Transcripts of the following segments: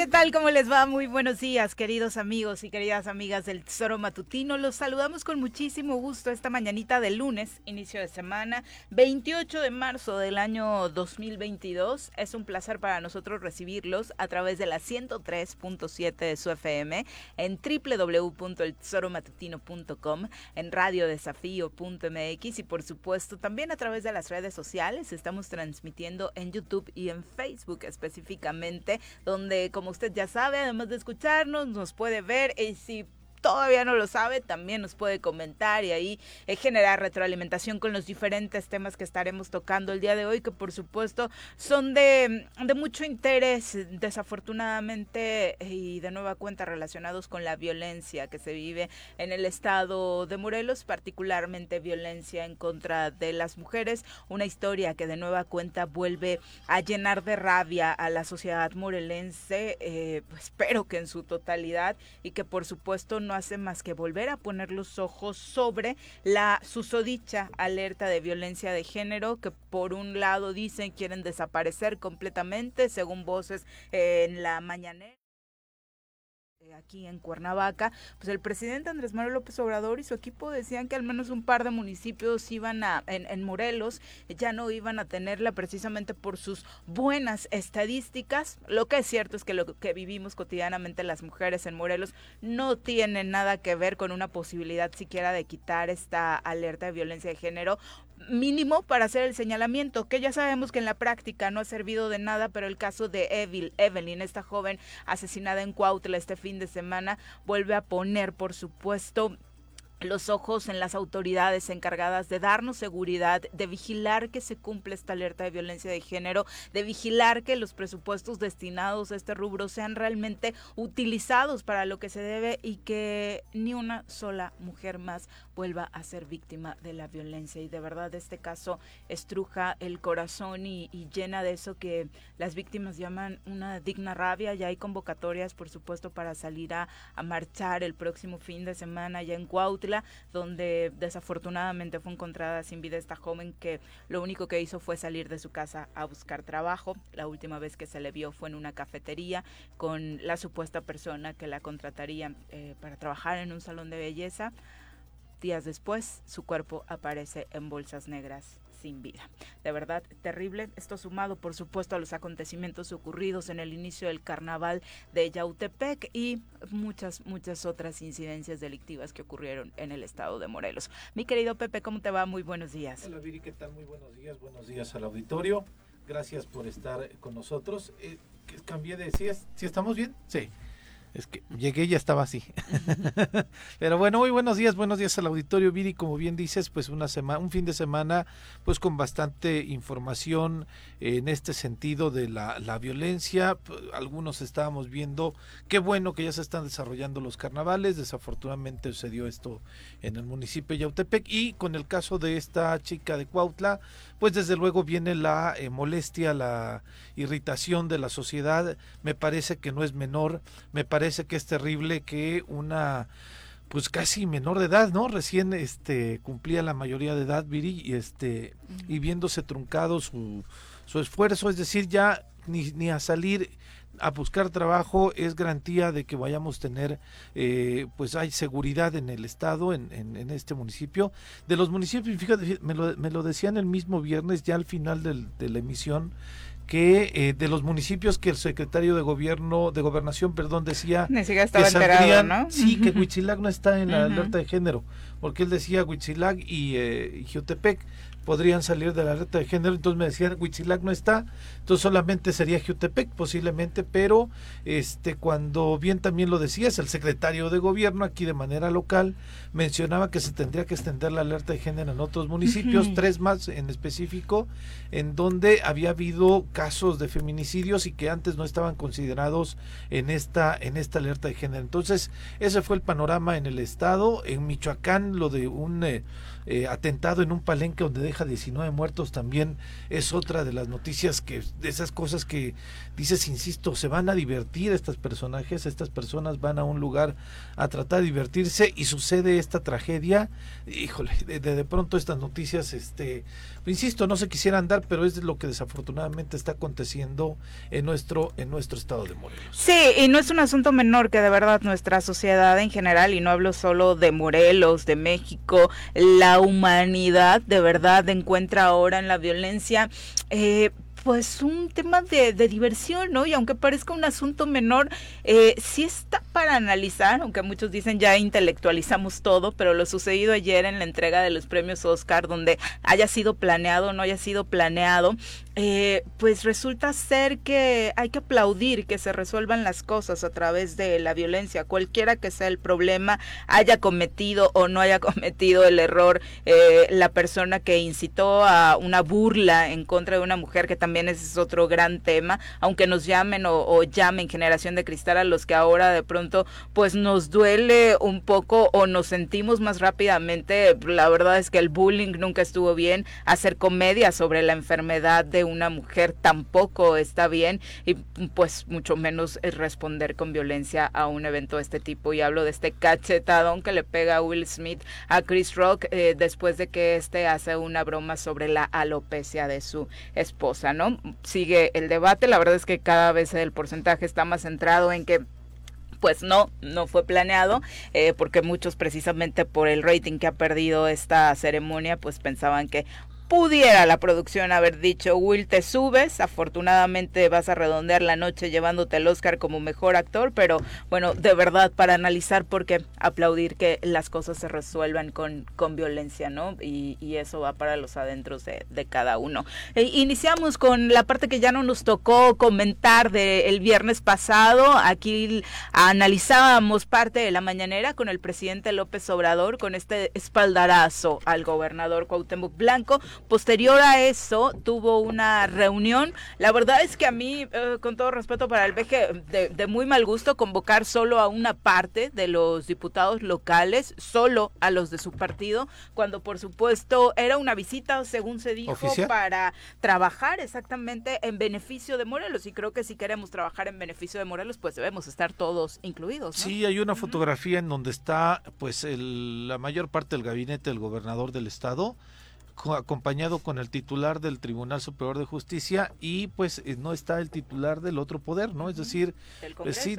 ¿qué tal? ¿Cómo les va? Muy buenos días, queridos amigos y queridas amigas del Tesoro Matutino. Los saludamos con muchísimo gusto esta mañanita de lunes, inicio de semana, 28 de marzo del año 2022. Es un placer para nosotros recibirlos a través de la 103.7 de su FM, en www.eltesoromatutino.com, en radiodesafío.mx y por supuesto también a través de las redes sociales. Estamos transmitiendo en YouTube y en Facebook específicamente, donde como usted ya sabe, además de escucharnos, nos puede ver y si todavía no lo sabe, también nos puede comentar y ahí eh, generar retroalimentación con los diferentes temas que estaremos tocando el día de hoy, que por supuesto son de, mucho interés, desafortunadamente, y de nueva cuenta relacionados con la violencia que se vive en el estado de Morelos, particularmente violencia en contra de las mujeres, una historia que de nueva cuenta vuelve a llenar de rabia a la sociedad morelense, eh, pues, espero que en su totalidad y que por supuesto no no hace más que volver a poner los ojos sobre la susodicha alerta de violencia de género que por un lado dicen quieren desaparecer completamente, según voces en la mañanera aquí en Cuernavaca, pues el presidente Andrés Manuel López Obrador y su equipo decían que al menos un par de municipios iban a, en, Morelos, ya no iban a tenerla precisamente por sus buenas estadísticas. Lo que es cierto es que lo que vivimos cotidianamente las mujeres en Morelos no tiene nada que ver con una posibilidad siquiera de quitar esta alerta de violencia de género mínimo para hacer el señalamiento, que ya sabemos que en la práctica no ha servido de nada, pero el caso de Evil, Evelyn, esta joven asesinada en Cuautla este fin de semana, vuelve a poner, por supuesto, los ojos en las autoridades encargadas de darnos seguridad, de vigilar que se cumple esta alerta de violencia de género, de vigilar que los presupuestos destinados a este rubro sean realmente utilizados para lo que se debe y que ni una sola mujer más vuelva a ser víctima de la violencia. Y de verdad este caso estruja el corazón y, llena de eso que las víctimas llaman una digna rabia. Ya hay convocatorias, por supuesto, para salir a, marchar el próximo fin de semana ya en Cuautla donde desafortunadamente fue encontrada sin vida esta joven que lo único que hizo fue salir de su casa a buscar trabajo. La última vez que se le vio fue en una cafetería con la supuesta persona que la contrataría eh, para trabajar en un salón de belleza. Días después, su cuerpo aparece en bolsas negras sin vida. De verdad, terrible. Esto sumado, por supuesto, a los acontecimientos ocurridos en el inicio del carnaval de Yautepec y muchas, muchas otras incidencias delictivas que ocurrieron en el estado de Morelos. Mi querido Pepe, ¿cómo te va? Muy buenos días. Hola Viri, ¿qué tal? Muy buenos días. Buenos días al auditorio. Gracias por estar con nosotros. Eh, cambié de... ¿Sí, ¿Sí estamos bien? Sí. Es que llegué y ya estaba así. Pero bueno, muy buenos días, buenos días al auditorio Viri, como bien dices, pues una semana, un fin de semana, pues con bastante información en este sentido de la, la violencia. Algunos estábamos viendo, qué bueno que ya se están desarrollando los carnavales. Desafortunadamente sucedió esto en el municipio de Yautepec y con el caso de esta chica de Cuautla, pues desde luego viene la eh, molestia, la irritación de la sociedad. Me parece que no es menor, me parece que es terrible que una pues casi menor de edad, ¿no? Recién este cumplía la mayoría de edad, Viri, y este y viéndose truncado su, su esfuerzo, es decir, ya ni, ni a salir a buscar trabajo es garantía de que vayamos a tener, eh, pues hay seguridad en el estado, en, en, este municipio. De los municipios, fíjate, me lo, me lo decían el mismo viernes, ya al final del, de la emisión, que eh, de los municipios que el secretario de gobierno, de gobernación, perdón, decía que saldrían, ¿no? sí, que Huitzilac no está en la alerta de género, porque él decía Huitzilac y, eh, y podrían salir de la alerta de género, entonces me decían Huitzilac no está, entonces solamente sería Jutepec posiblemente, pero este cuando bien también lo decías, el secretario de gobierno aquí de manera local mencionaba que se tendría que extender la alerta de género en otros municipios, tres más en específico, en donde había habido casos de feminicidios y que antes no estaban considerados en esta en esta alerta de género. Entonces, ese fue el panorama en el estado, en Michoacán lo de un eh, eh, atentado en un palenque donde deja 19 muertos también es otra de las noticias que de esas cosas que dices insisto se van a divertir estos personajes estas personas van a un lugar a tratar de divertirse y sucede esta tragedia híjole de, de, pronto estas noticias este insisto no se quisieran dar pero es lo que desafortunadamente está aconteciendo en nuestro, en nuestro estado de Morelos. Sí, y no es un asunto menor que de verdad nuestra sociedad en general, y no hablo solo de Morelos, de México, la humanidad de verdad encuentra ahora en la violencia. Eh, pues un tema de, diversión, ¿no? Y aunque parezca un asunto menor, eh, sí está para analizar, aunque muchos dicen ya intelectualizamos todo, pero lo sucedido ayer en la entrega de los premios Oscar, donde haya sido planeado o no haya sido planeado, eh, pues resulta ser que hay que aplaudir que se resuelvan las cosas a través de la violencia, cualquiera que sea el problema, haya cometido o no haya cometido el error eh, la persona que incitó a una burla en contra de una mujer que también es otro gran tema, aunque nos llamen o, llamen generación de cristal a los que ahora de pronto pues nos duele un poco o nos sentimos más rápidamente, la verdad es que el bullying nunca estuvo bien, hacer comedia sobre la enfermedad de una mujer tampoco está bien y pues mucho menos responder con violencia a un evento de este tipo. Y hablo de este cachetadón que le pega a Will Smith a Chris Rock eh, después de que este hace una broma sobre la alopecia de su esposa, Sigue el debate, la verdad es que cada vez el porcentaje está más centrado en que pues no, no fue planeado, eh, porque muchos precisamente por el rating que ha perdido esta ceremonia, pues pensaban que pudiera la producción haber dicho, Will, te subes, afortunadamente vas a redondear la noche llevándote el Oscar como mejor actor, pero bueno, de verdad para analizar porque aplaudir que las cosas se resuelvan con, con violencia, ¿no? Y, eso va para los adentros de, cada uno. E iniciamos con la parte que ya no nos tocó comentar del viernes pasado, aquí analizábamos parte de la mañanera con el presidente López Obrador, con este espaldarazo al gobernador Cuauhtémoc Blanco, Posterior a eso, tuvo una reunión. La verdad es que a mí, eh, con todo respeto para el veje, de, muy mal gusto convocar solo a una parte de los diputados locales, solo a los de su partido, cuando por supuesto era una visita, según se dijo, para trabajar exactamente en beneficio de Morelos. Y creo que si queremos trabajar en beneficio de Morelos, pues debemos estar todos incluidos. Sí, hay una fotografía en donde está pues la mayor parte del gabinete del gobernador del estado acompañado con el titular del Tribunal Superior de Justicia y pues eh, no está el titular del otro poder, ¿no? Es decir, eh, sí,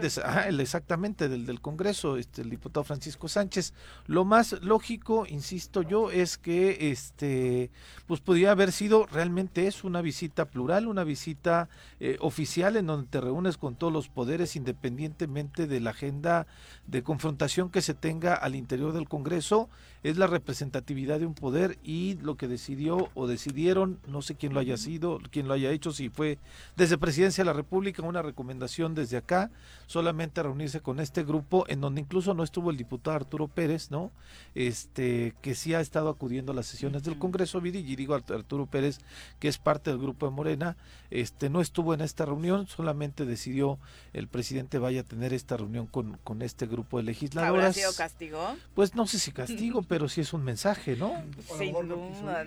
exactamente del del Congreso, este el diputado Francisco Sánchez. Lo más lógico, insisto yo, es que este pues podría haber sido realmente es una visita plural, una visita eh, oficial en donde te reúnes con todos los poderes independientemente de la agenda de confrontación que se tenga al interior del Congreso, es la representatividad de un poder y lo que decidió o decidieron, no sé quién lo haya sido, quién lo haya hecho, si fue desde Presidencia de la República una recomendación desde acá, solamente reunirse con este grupo, en donde incluso no estuvo el diputado Arturo Pérez, ¿no? Este, que sí ha estado acudiendo a las sesiones del Congreso, y digo Arturo Pérez, que es parte del grupo de Morena, este, no estuvo en esta reunión, solamente decidió el presidente vaya a tener esta reunión con, con este grupo de legisladores. ¿Habrá sido castigo? Pues no sé si castigo, pero sí es un mensaje, ¿no? Sin duda.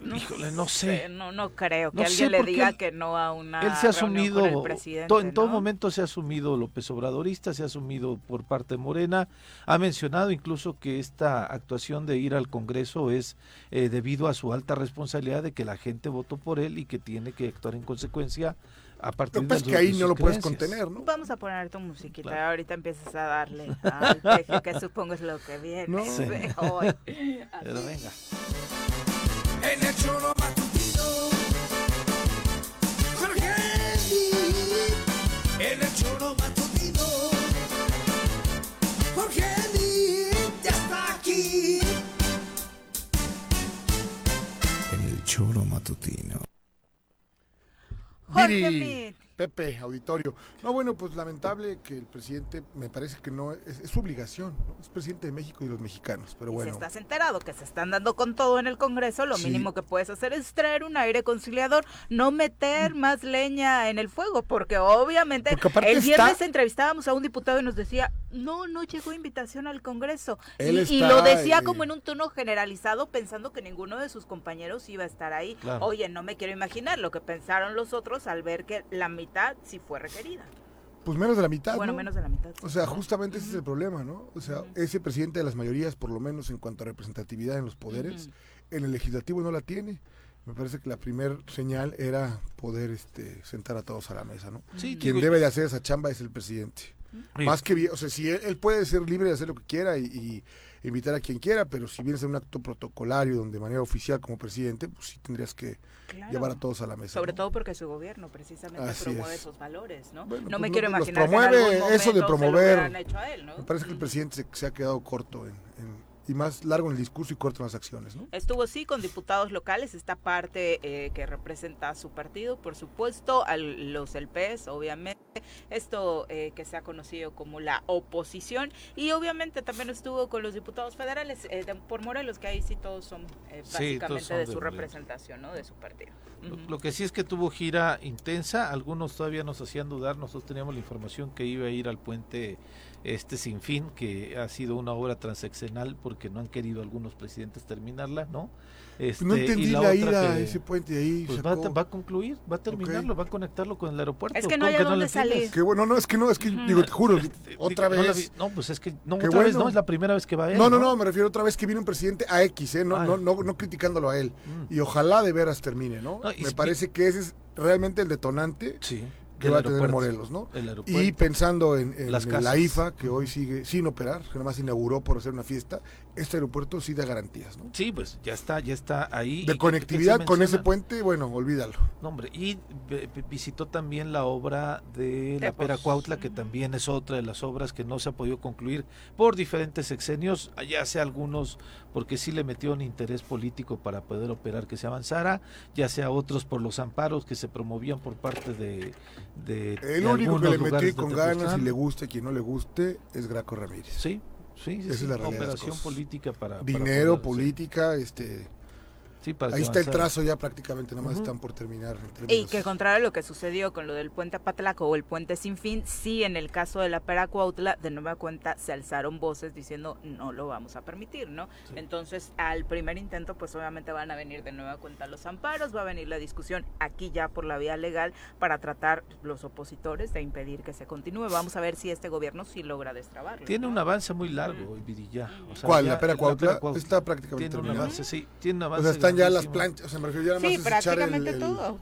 No Híjole, no sé. No, no creo que alguien le diga que no a una. Él se ha asumido. en todo momento se ha asumido López Obradorista, se ha asumido por parte de Morena. Ha mencionado incluso que esta actuación de ir al Congreso es eh, debido a su alta responsabilidad de que la gente votó por él y que tiene que actuar en consecuencia a partir de que ahí no lo puedes contener, ¿no? Vamos a poner tu musiquita, ahorita empiezas a darle al peje, que supongo es lo que viene no. sí. hoy. Pero venga. En el choro matutino, Jorge En el choro matutino, Jorge ya está aquí. En el choro matutino. Jorge Pepe, auditorio. No, bueno, pues lamentable que el presidente, me parece que no, es, su obligación, es presidente de México y de los mexicanos, pero bueno. Si estás enterado que se están dando con todo en el Congreso, lo mínimo que puedes hacer es traer un aire conciliador, no meter mm. más leña en el fuego, porque obviamente el viernes entrevistábamos a un diputado y nos decía, no, no llegó invitación al Congreso. Y, lo decía como en un tono generalizado, pensando que ninguno de sus compañeros iba a estar ahí. Oye, no me quiero imaginar lo que pensaron los otros al ver que la mitad sí fue requerida. Pues menos de la mitad. Bueno, menos de la mitad. O sea, justamente ese es el problema, ¿no? O sea, ese presidente de las mayorías, por lo menos en cuanto a representatividad en los poderes, en el legislativo no la tiene. Me parece que la primer señal era poder este, sentar a todos a la mesa, ¿no? Sí, Quien digo, debe de hacer esa chamba es el presidente. Más que bien, o sea, si él, él puede ser libre de hacer lo que quiera y, y invitar a quien quiera, pero si vienes a un acto protocolario donde de manera oficial como presidente, pues sí tendrías que Claro. llevar a todos a la mesa. Sobre ¿no? todo porque su gobierno precisamente Así promueve es. esos valores, ¿no? Bueno, no pues me lo- quiero los imaginar que en promueve algún eso de promover. Me parece que el Mm. presidente se, se ha quedado corto en, en- y más largo en el discurso y corto en las acciones, ¿no? Estuvo sí con diputados locales, esta parte eh, que representa a su partido, por supuesto, a los del PES, obviamente, esto eh, que se ha conocido como la oposición, y obviamente también estuvo con los diputados federales eh, de- por Morelos, que ahí sí todos son eh, Sí, todos básicamente son de de su Morelos. representación, ¿no? De su partido. Lo que sí es que tuvo gira intensa, algunos todavía nos hacían dudar, nosotros teníamos la información que iba a ir al puente este sin fin, que ha sido una obra transeccional porque no han querido algunos presidentes terminarla, ¿no? Este, no entendí y la, otra ida a que, ese puente ahí. pues va, a- sacó- va a concluir, va a terminarlo, va a conectarlo con el aeropuerto. Es que no ¿cómo hay a le dónde entiendes? salir. Qué bueno, no, es que no, es que digo, te juro, Este, otra digo, no la vez. vi- No, pues es que no, otra vez bueno. no, es la primera vez que va a él. No, no, no, me refiero otra vez que viene un presidente a X, ¿eh? no, Ah. no, no, no criticándolo a él. Mm. Y ojalá de veras termine, ¿no? No, Me si- parece que ese es realmente el detonante Sí, que va a tener Morelos, ¿no? El. Y pensando en, en Las la. IFA, que hoy sigue sin operar, que nada más inauguró por hacer una fiesta, este aeropuerto sí da garantías, ¿no? Sí, pues ya está, ya está ahí. ¿Y De conectividad qué con ese puente, bueno, olvídalo. No, hombre, y visitó también la obra de la Tepos. Pera Cuautla, que también es otra de las obras que no se ha podido concluir por diferentes sexenios, ya sea algunos porque sí le metió un interés político para poder operar que se avanzara, ya sea otros por los amparos que se promovían por parte de... de El de único que le metió con ganas y le guste, quien no le guste, es Graco Ramírez. Sí, sí, sí, Esa sí, es la operación política para... para Dinero, sí, política, este... sí, para Ahí está el trazo ya prácticamente, nada más están por terminar. Y que contrario a lo que sucedió con lo del puente Apatlaco o el puente sin fin, sí en el caso de la Pera Cuautla, de nueva cuenta se alzaron voces diciendo no lo vamos a permitir, ¿no? Sí. Entonces al primer intento pues obviamente van a venir de nueva cuenta los amparos, va a venir la discusión aquí ya por la vía legal para tratar los opositores de impedir que se continúe. Vamos a ver si este gobierno sí logra destrabarlo. Tiene ¿no? un avance muy largo, Vidilla. O sea, ¿Cuál? ya- ¿La Pera Cuautla? Cuautla Está prácticamente Tiene un terminada. avance, sí, tiene un O avance. sea, están ya las planchas, o sea, me refiero ya Sí, el- prácticamente el- todo.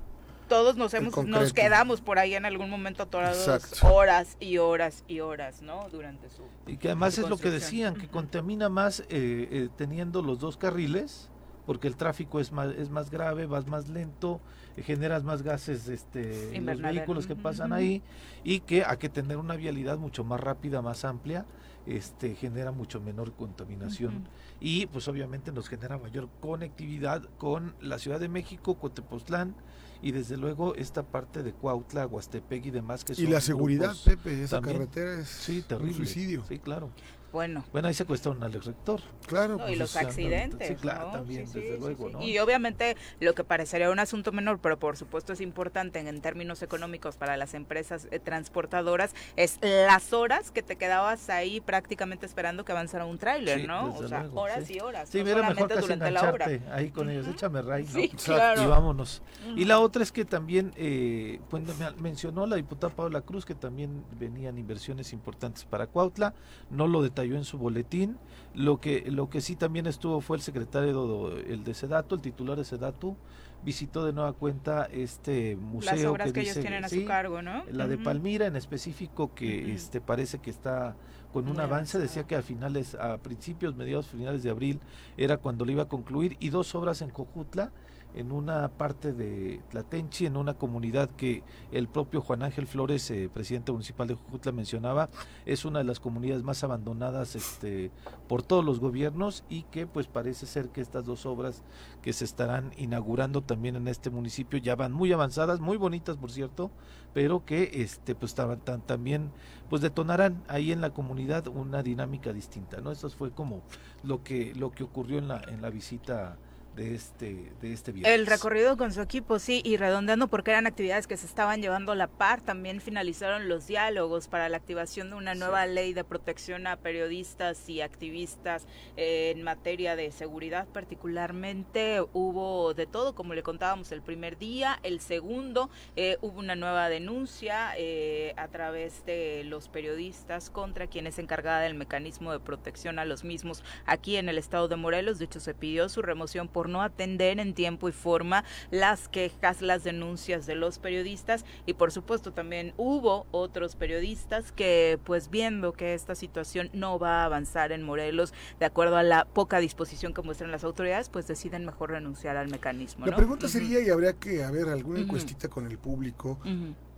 Todos nos hemos, nos quedamos por ahí en algún momento atorados Exacto. horas y horas y horas, ¿no? Durante su Y que además es lo que decían, que contamina más eh, eh, teniendo los dos carriles, porque el tráfico es más, es más grave, vas más lento, eh, generas más gases este, en los vehículos que pasan ahí, y que hay que tener una vialidad mucho más rápida, más amplia, este genera mucho menor contaminación. Y pues obviamente nos genera mayor conectividad con la Ciudad de México, Coatepoztlán y desde luego esta parte de Cuautla, Huastepec y demás que Y son la seguridad, grupos- Pepe, esa también. carretera es Sí, un terrible. suicidio. Sí, claro. Bueno. Bueno, ahí secuestraron al ex rector. Claro, No, y pues, los o sea, accidentes. sí, claro, ¿no? también, Sí, sí, desde sí, luego, sí. ¿no? Y obviamente lo que parecería un asunto menor, pero por supuesto es importante en, en términos económicos para las empresas eh, transportadoras, es las horas que te quedabas ahí prácticamente esperando que avanzara un tráiler, Sí, ¿no? desde O sea, luego, horas sí. y horas. Sí, no mira, mejor durante la ahí con ellos, échame ray, ¿no? Claro. Y vámonos. Y la otra es que también, eh, pues, me- mencionó la diputada Paula Cruz que también venían inversiones importantes para Cuautla, no lo detalló en su boletín, lo que, lo que sí también estuvo fue el secretario, el de Sedatu, el titular de Sedatu, visitó de nueva cuenta este museo Las obras que, ellos dice- tienen a sí, su cargo, ¿no? la de. Palmira en específico que Ujú. este parece que está con un Muy avance decía que a finales a principios mediados finales de abril era cuando lo iba a concluir y dos obras en Cojutla en una parte de Tlatenchi, en una comunidad que el propio Juan Ángel Flores, eh, presidente municipal de Jujutla, mencionaba, es una de las comunidades más abandonadas este, por todos los gobiernos y que pues parece ser que estas dos obras que se estarán inaugurando también en este municipio ya van muy avanzadas, muy bonitas por cierto, pero que este pues estaban tan, también pues detonarán ahí en la comunidad una dinámica distinta, ¿no? Eso fue como lo que lo que ocurrió en la en la visita de este de este viernes. El recorrido con su equipo, sí, y redondeando porque eran actividades que se estaban llevando a la par, también finalizaron los diálogos para la activación de una Sí. nueva ley de protección a periodistas y activistas eh, en materia de seguridad particularmente. Hubo de todo, como le contábamos el primer día, el segundo eh, hubo una nueva denuncia eh, a través de los periodistas contra quien es encargada del mecanismo de protección a los mismos aquí en el estado de Morelos. De hecho, se pidió su remoción por por no atender en tiempo y forma las quejas, las denuncias de los periodistas y por supuesto también hubo otros periodistas que pues viendo que esta situación no va a avanzar en Morelos de acuerdo a la poca disposición que muestran las autoridades, pues deciden mejor renunciar al mecanismo. La pregunta sería, y habría que haber alguna encuestita con el público.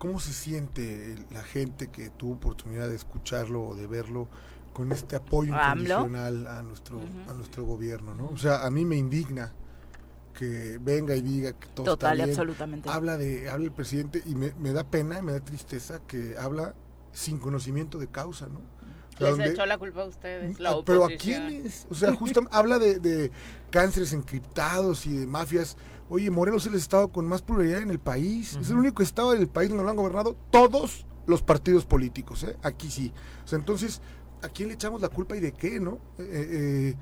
¿cómo se siente la gente que tuvo oportunidad de escucharlo o de verlo con este apoyo incondicional a nuestro, a nuestro gobierno? ¿no? O sea, a mí me indigna que venga y diga que todo Total está bien. absolutamente. Habla, de, habla el presidente y me, me da pena, me da tristeza que habla sin conocimiento de causa, ¿no? O sea, Les donde- echó la culpa a ustedes, la Ah, Pero ¿a oposición. quiénes? O sea, justo habla de, de cánceres encriptados y de mafias. Oye, Morelos es el estado con más pluralidad en el país. Es el único estado del país donde lo han gobernado todos los partidos políticos. ¿eh? Aquí sí. O sea, entonces, ¿a quién le echamos la culpa y de qué, no? Eh, eh,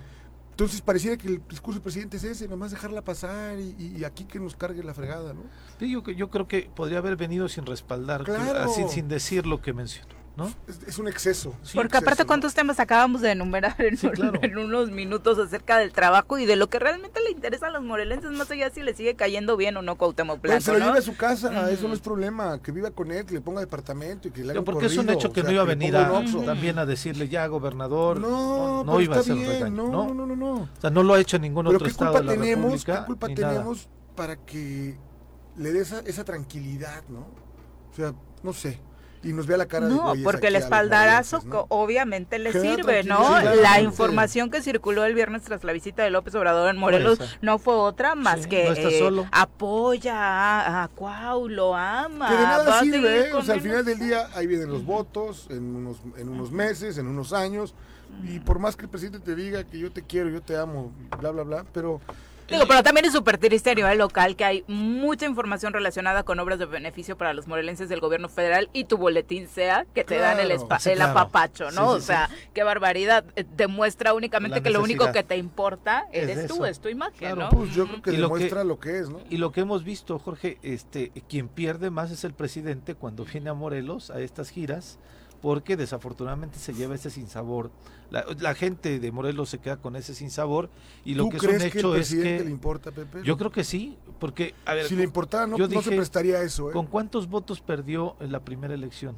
entonces pareciera que el discurso del presidente es ese, nomás dejarla pasar y, aquí que nos cargue la fregada, ¿no? Sí, yo, yo creo que podría haber venido sin respaldar, que- Claro. así sin decir lo que mencionó, ¿no? Es, es un exceso. es un Porque aparte, exceso, ¿no? ¿cuántos temas acabamos de enumerar en, Sí, un- claro. en unos minutos acerca del trabajo y de lo que realmente le interesa a los morelenses, más allá si le sigue cayendo bien o no Cuauhtémoc Bueno, se Blanco, lo ¿no? lleve a su casa, Ujú. eso no es problema. Que viva con él, que le ponga departamento y que le haga un porque es un corrido, hecho que o no sea, iba a venir a, también a decirle ya gobernador, No, no, iba a ser bien, regaño, no, ¿no? no, no, no, no. O sea, no lo ha hecho en ningún Pero otro qué estado culpa de la tenemos, República, qué culpa ni nada. tenemos para que le dé esa, esa tranquilidad, ¿no? O sea, no sé. Y nos vea la cara de No, porque el espaldarazo ¿no? obviamente le sirve, ¿no? la información que circuló el viernes tras la visita de López Obrador en Morelos no fue otra más Sí, que no eh, solo. apoya a, a Cuau, lo ama. Que de nada sirve, ¿eh? O sea, al final del día ahí vienen los votos, en unos, en unos meses, en unos años. Y por más que el presidente te diga que yo te quiero, yo te amo, bla, bla, bla, pero Digo, pero también es súper triste a nivel local que hay mucha información relacionada con obras de beneficio para los morelenses del gobierno federal y tu boletín sea que te dan el, espa- Sí, el claro. apapacho, ¿no? Sí, sí, o sea, qué barbaridad. Eh, Demuestra únicamente La que lo único que te importa Es eres tú, eso. es tu imagen, Claro. ¿no? pues yo creo que Y lo que- demuestra lo que, es, ¿no? Y lo que hemos visto, Jorge, este, quien pierde más es el presidente cuando viene a Morelos a estas giras, porque desafortunadamente se lleva ese sinsabor. La, la gente de Morelos se queda con ese sinsabor y lo ¿Tú que es crees un que el hecho es presidente que le importa, Pepe? yo creo que sí, porque a ver, si le importara, no, yo no se prestaría a eso, ¿eh? ¿con cuántos votos perdió en la primera elección?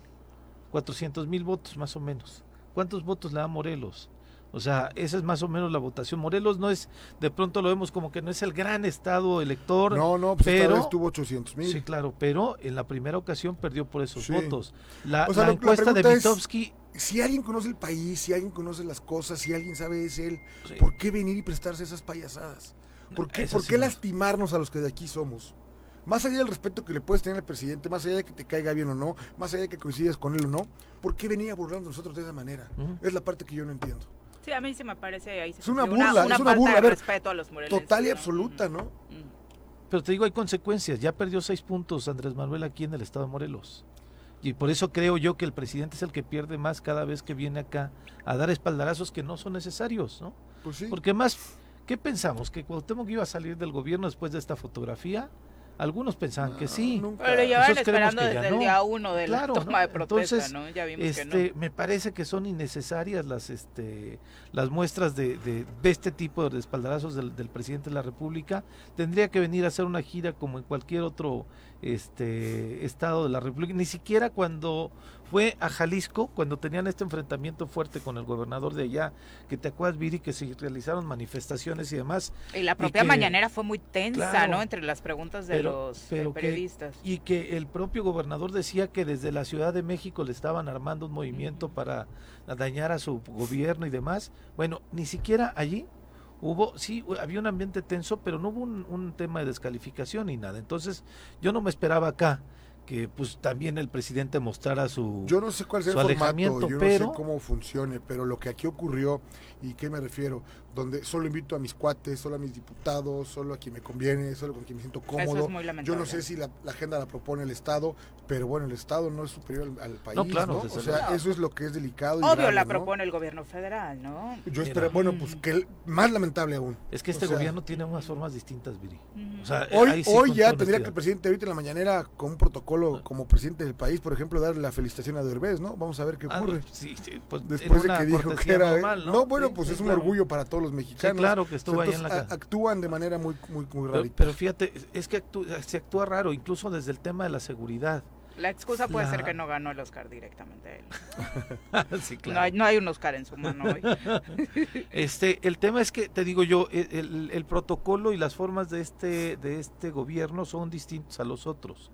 400 mil votos más o menos. ¿Cuántos votos le da Morelos? O sea, esa es más o menos la votación. Morelos no es, de pronto lo vemos como que no es el gran estado elector. No, no, pues esta pero- vez tuvo 800 mil. Sí, claro, pero en la primera ocasión perdió por esos Sí. votos. La, O sea, la lo- la encuesta de Vitovsky, Si alguien conoce el país, si alguien conoce las cosas, si alguien sabe es él, Sí. ¿por qué venir y prestarse esas payasadas? ¿Por qué, por qué no. lastimarnos a los que de aquí somos? Más allá del respeto que le puedes tener al presidente, más allá de que te caiga bien o no, más allá de que coincidas con él o no, ¿por qué venir a burlarnos nosotros de esa manera? Es la parte que yo no entiendo. Sí, a mí se me parece ahí. se Es una burla, es una falta burla, de a ver, respeto a los morelenses, Total y ¿no? absoluta, ¿no? Pero te digo, hay consecuencias. Ya perdió seis puntos Andrés Manuel aquí en el estado de Morelos. Y por eso creo yo que el presidente es el que pierde más cada vez que viene acá a dar espaldarazos que no son necesarios, ¿no? Pues sí. Porque más, ¿qué pensamos? ¿Que Cuauhtémoc iba a salir del gobierno después de esta fotografía? Algunos pensaban que sí. nunca. Pero lo llevaban esperando desde el no. día uno de Claro, la ¿no? toma de protesta, Entonces, ¿no? Ya vimos este, que no. me parece que son innecesarias las este las muestras de, de, de este tipo de espaldarazos del, del presidente de la república tendría que venir a hacer una gira como en cualquier otro este estado de la república ni siquiera cuando fue a Jalisco cuando tenían este enfrentamiento fuerte con el gobernador de allá que te acuerdas Viri que se realizaron manifestaciones y demás Y la propia que- mañanera fue muy tensa, Claro. ¿no? Entre las preguntas de Pero- los eh, que- periodistas. y que el propio gobernador decía que desde la Ciudad de México le estaban armando un movimiento para dañar a su gobierno y demás. Bueno, ni siquiera allí hubo, sí, había un ambiente tenso, pero no hubo un, un tema de descalificación ni nada. Entonces, yo no me esperaba acá que pues también el presidente mostrara su... Yo no sé cuál sea su el formato, yo no pero- sé cómo funcione, pero lo que aquí ocurrió, y qué me refiero, donde solo invito a mis cuates, solo a mis diputados, solo a quien me conviene, solo con quien me siento Eso cómodo. es muy Yo lamentable. no sé si la, la agenda la propone el Estado, pero bueno, el Estado no es superior al, al país, No, claro, O sea, eso es lo que es delicado y Obvio grave, la ¿no? propone el gobierno federal, ¿no? Yo espero, bueno, pues que el- más lamentable aún. Es que este o sea, gobierno tiene unas formas distintas, Viri. O sea, Hoy, sí, ya tendría que el presidente ahorita en la mañanera con un protocolo como presidente del país, por ejemplo, darle la felicitación a Derbez, ¿no? Vamos a ver qué Ah, ocurre. sí, sí, pues, Después de que dijo que era... normal, no, bueno, Sí, pues sí, es un claro. orgullo para todos todos los mexicanos. claro, que estuvo ahí en Entonces, la a- ca- Actúan de manera muy, muy, muy Pero, rarita. pero fíjate, es que actú- se actúa raro, incluso desde el tema de la seguridad. La excusa puede ser que no ganó el Oscar directamente él. sí, No, hay, no hay un Oscar en su mano hoy. Este, el tema es que te digo yo, el, el- el protocolo y las formas de este de este gobierno son distintos a los otros.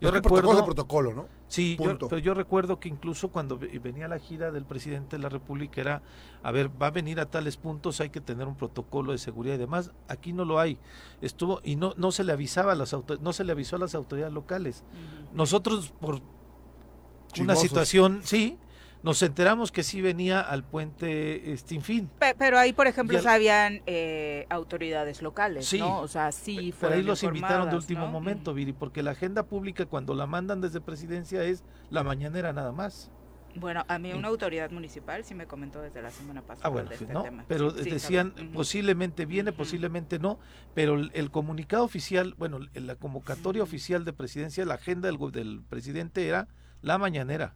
Yo protocolo recuerdo, es protocolo, ¿no? sí, yo, pero yo recuerdo que incluso cuando ve- venía la gira del presidente de la República era, a ver, va a venir a tales puntos, hay que tener un protocolo de seguridad y demás. Aquí no lo hay. Estuvo y no no se le avisaba a las no se le avisó a las autoridades locales. Nosotros por una situación, sí, nos enteramos que sí venía al puente Stinfin. Pe- Pero ahí, por ejemplo, al- sabían eh, autoridades locales, Sí. ¿no? O sea, sí Pero ahí los invitaron de último ¿no? momento, Viri, porque la agenda pública cuando la mandan desde presidencia es la mañanera nada más. Bueno, a mí una autoridad municipal sí me comentó desde la semana pasada Ah, bueno, de este ¿no? tema. Pero Sí, decían posiblemente viene, posiblemente no, pero el, el comunicado oficial, bueno, la convocatoria oficial de presidencia, la agenda del, del presidente era la mañanera.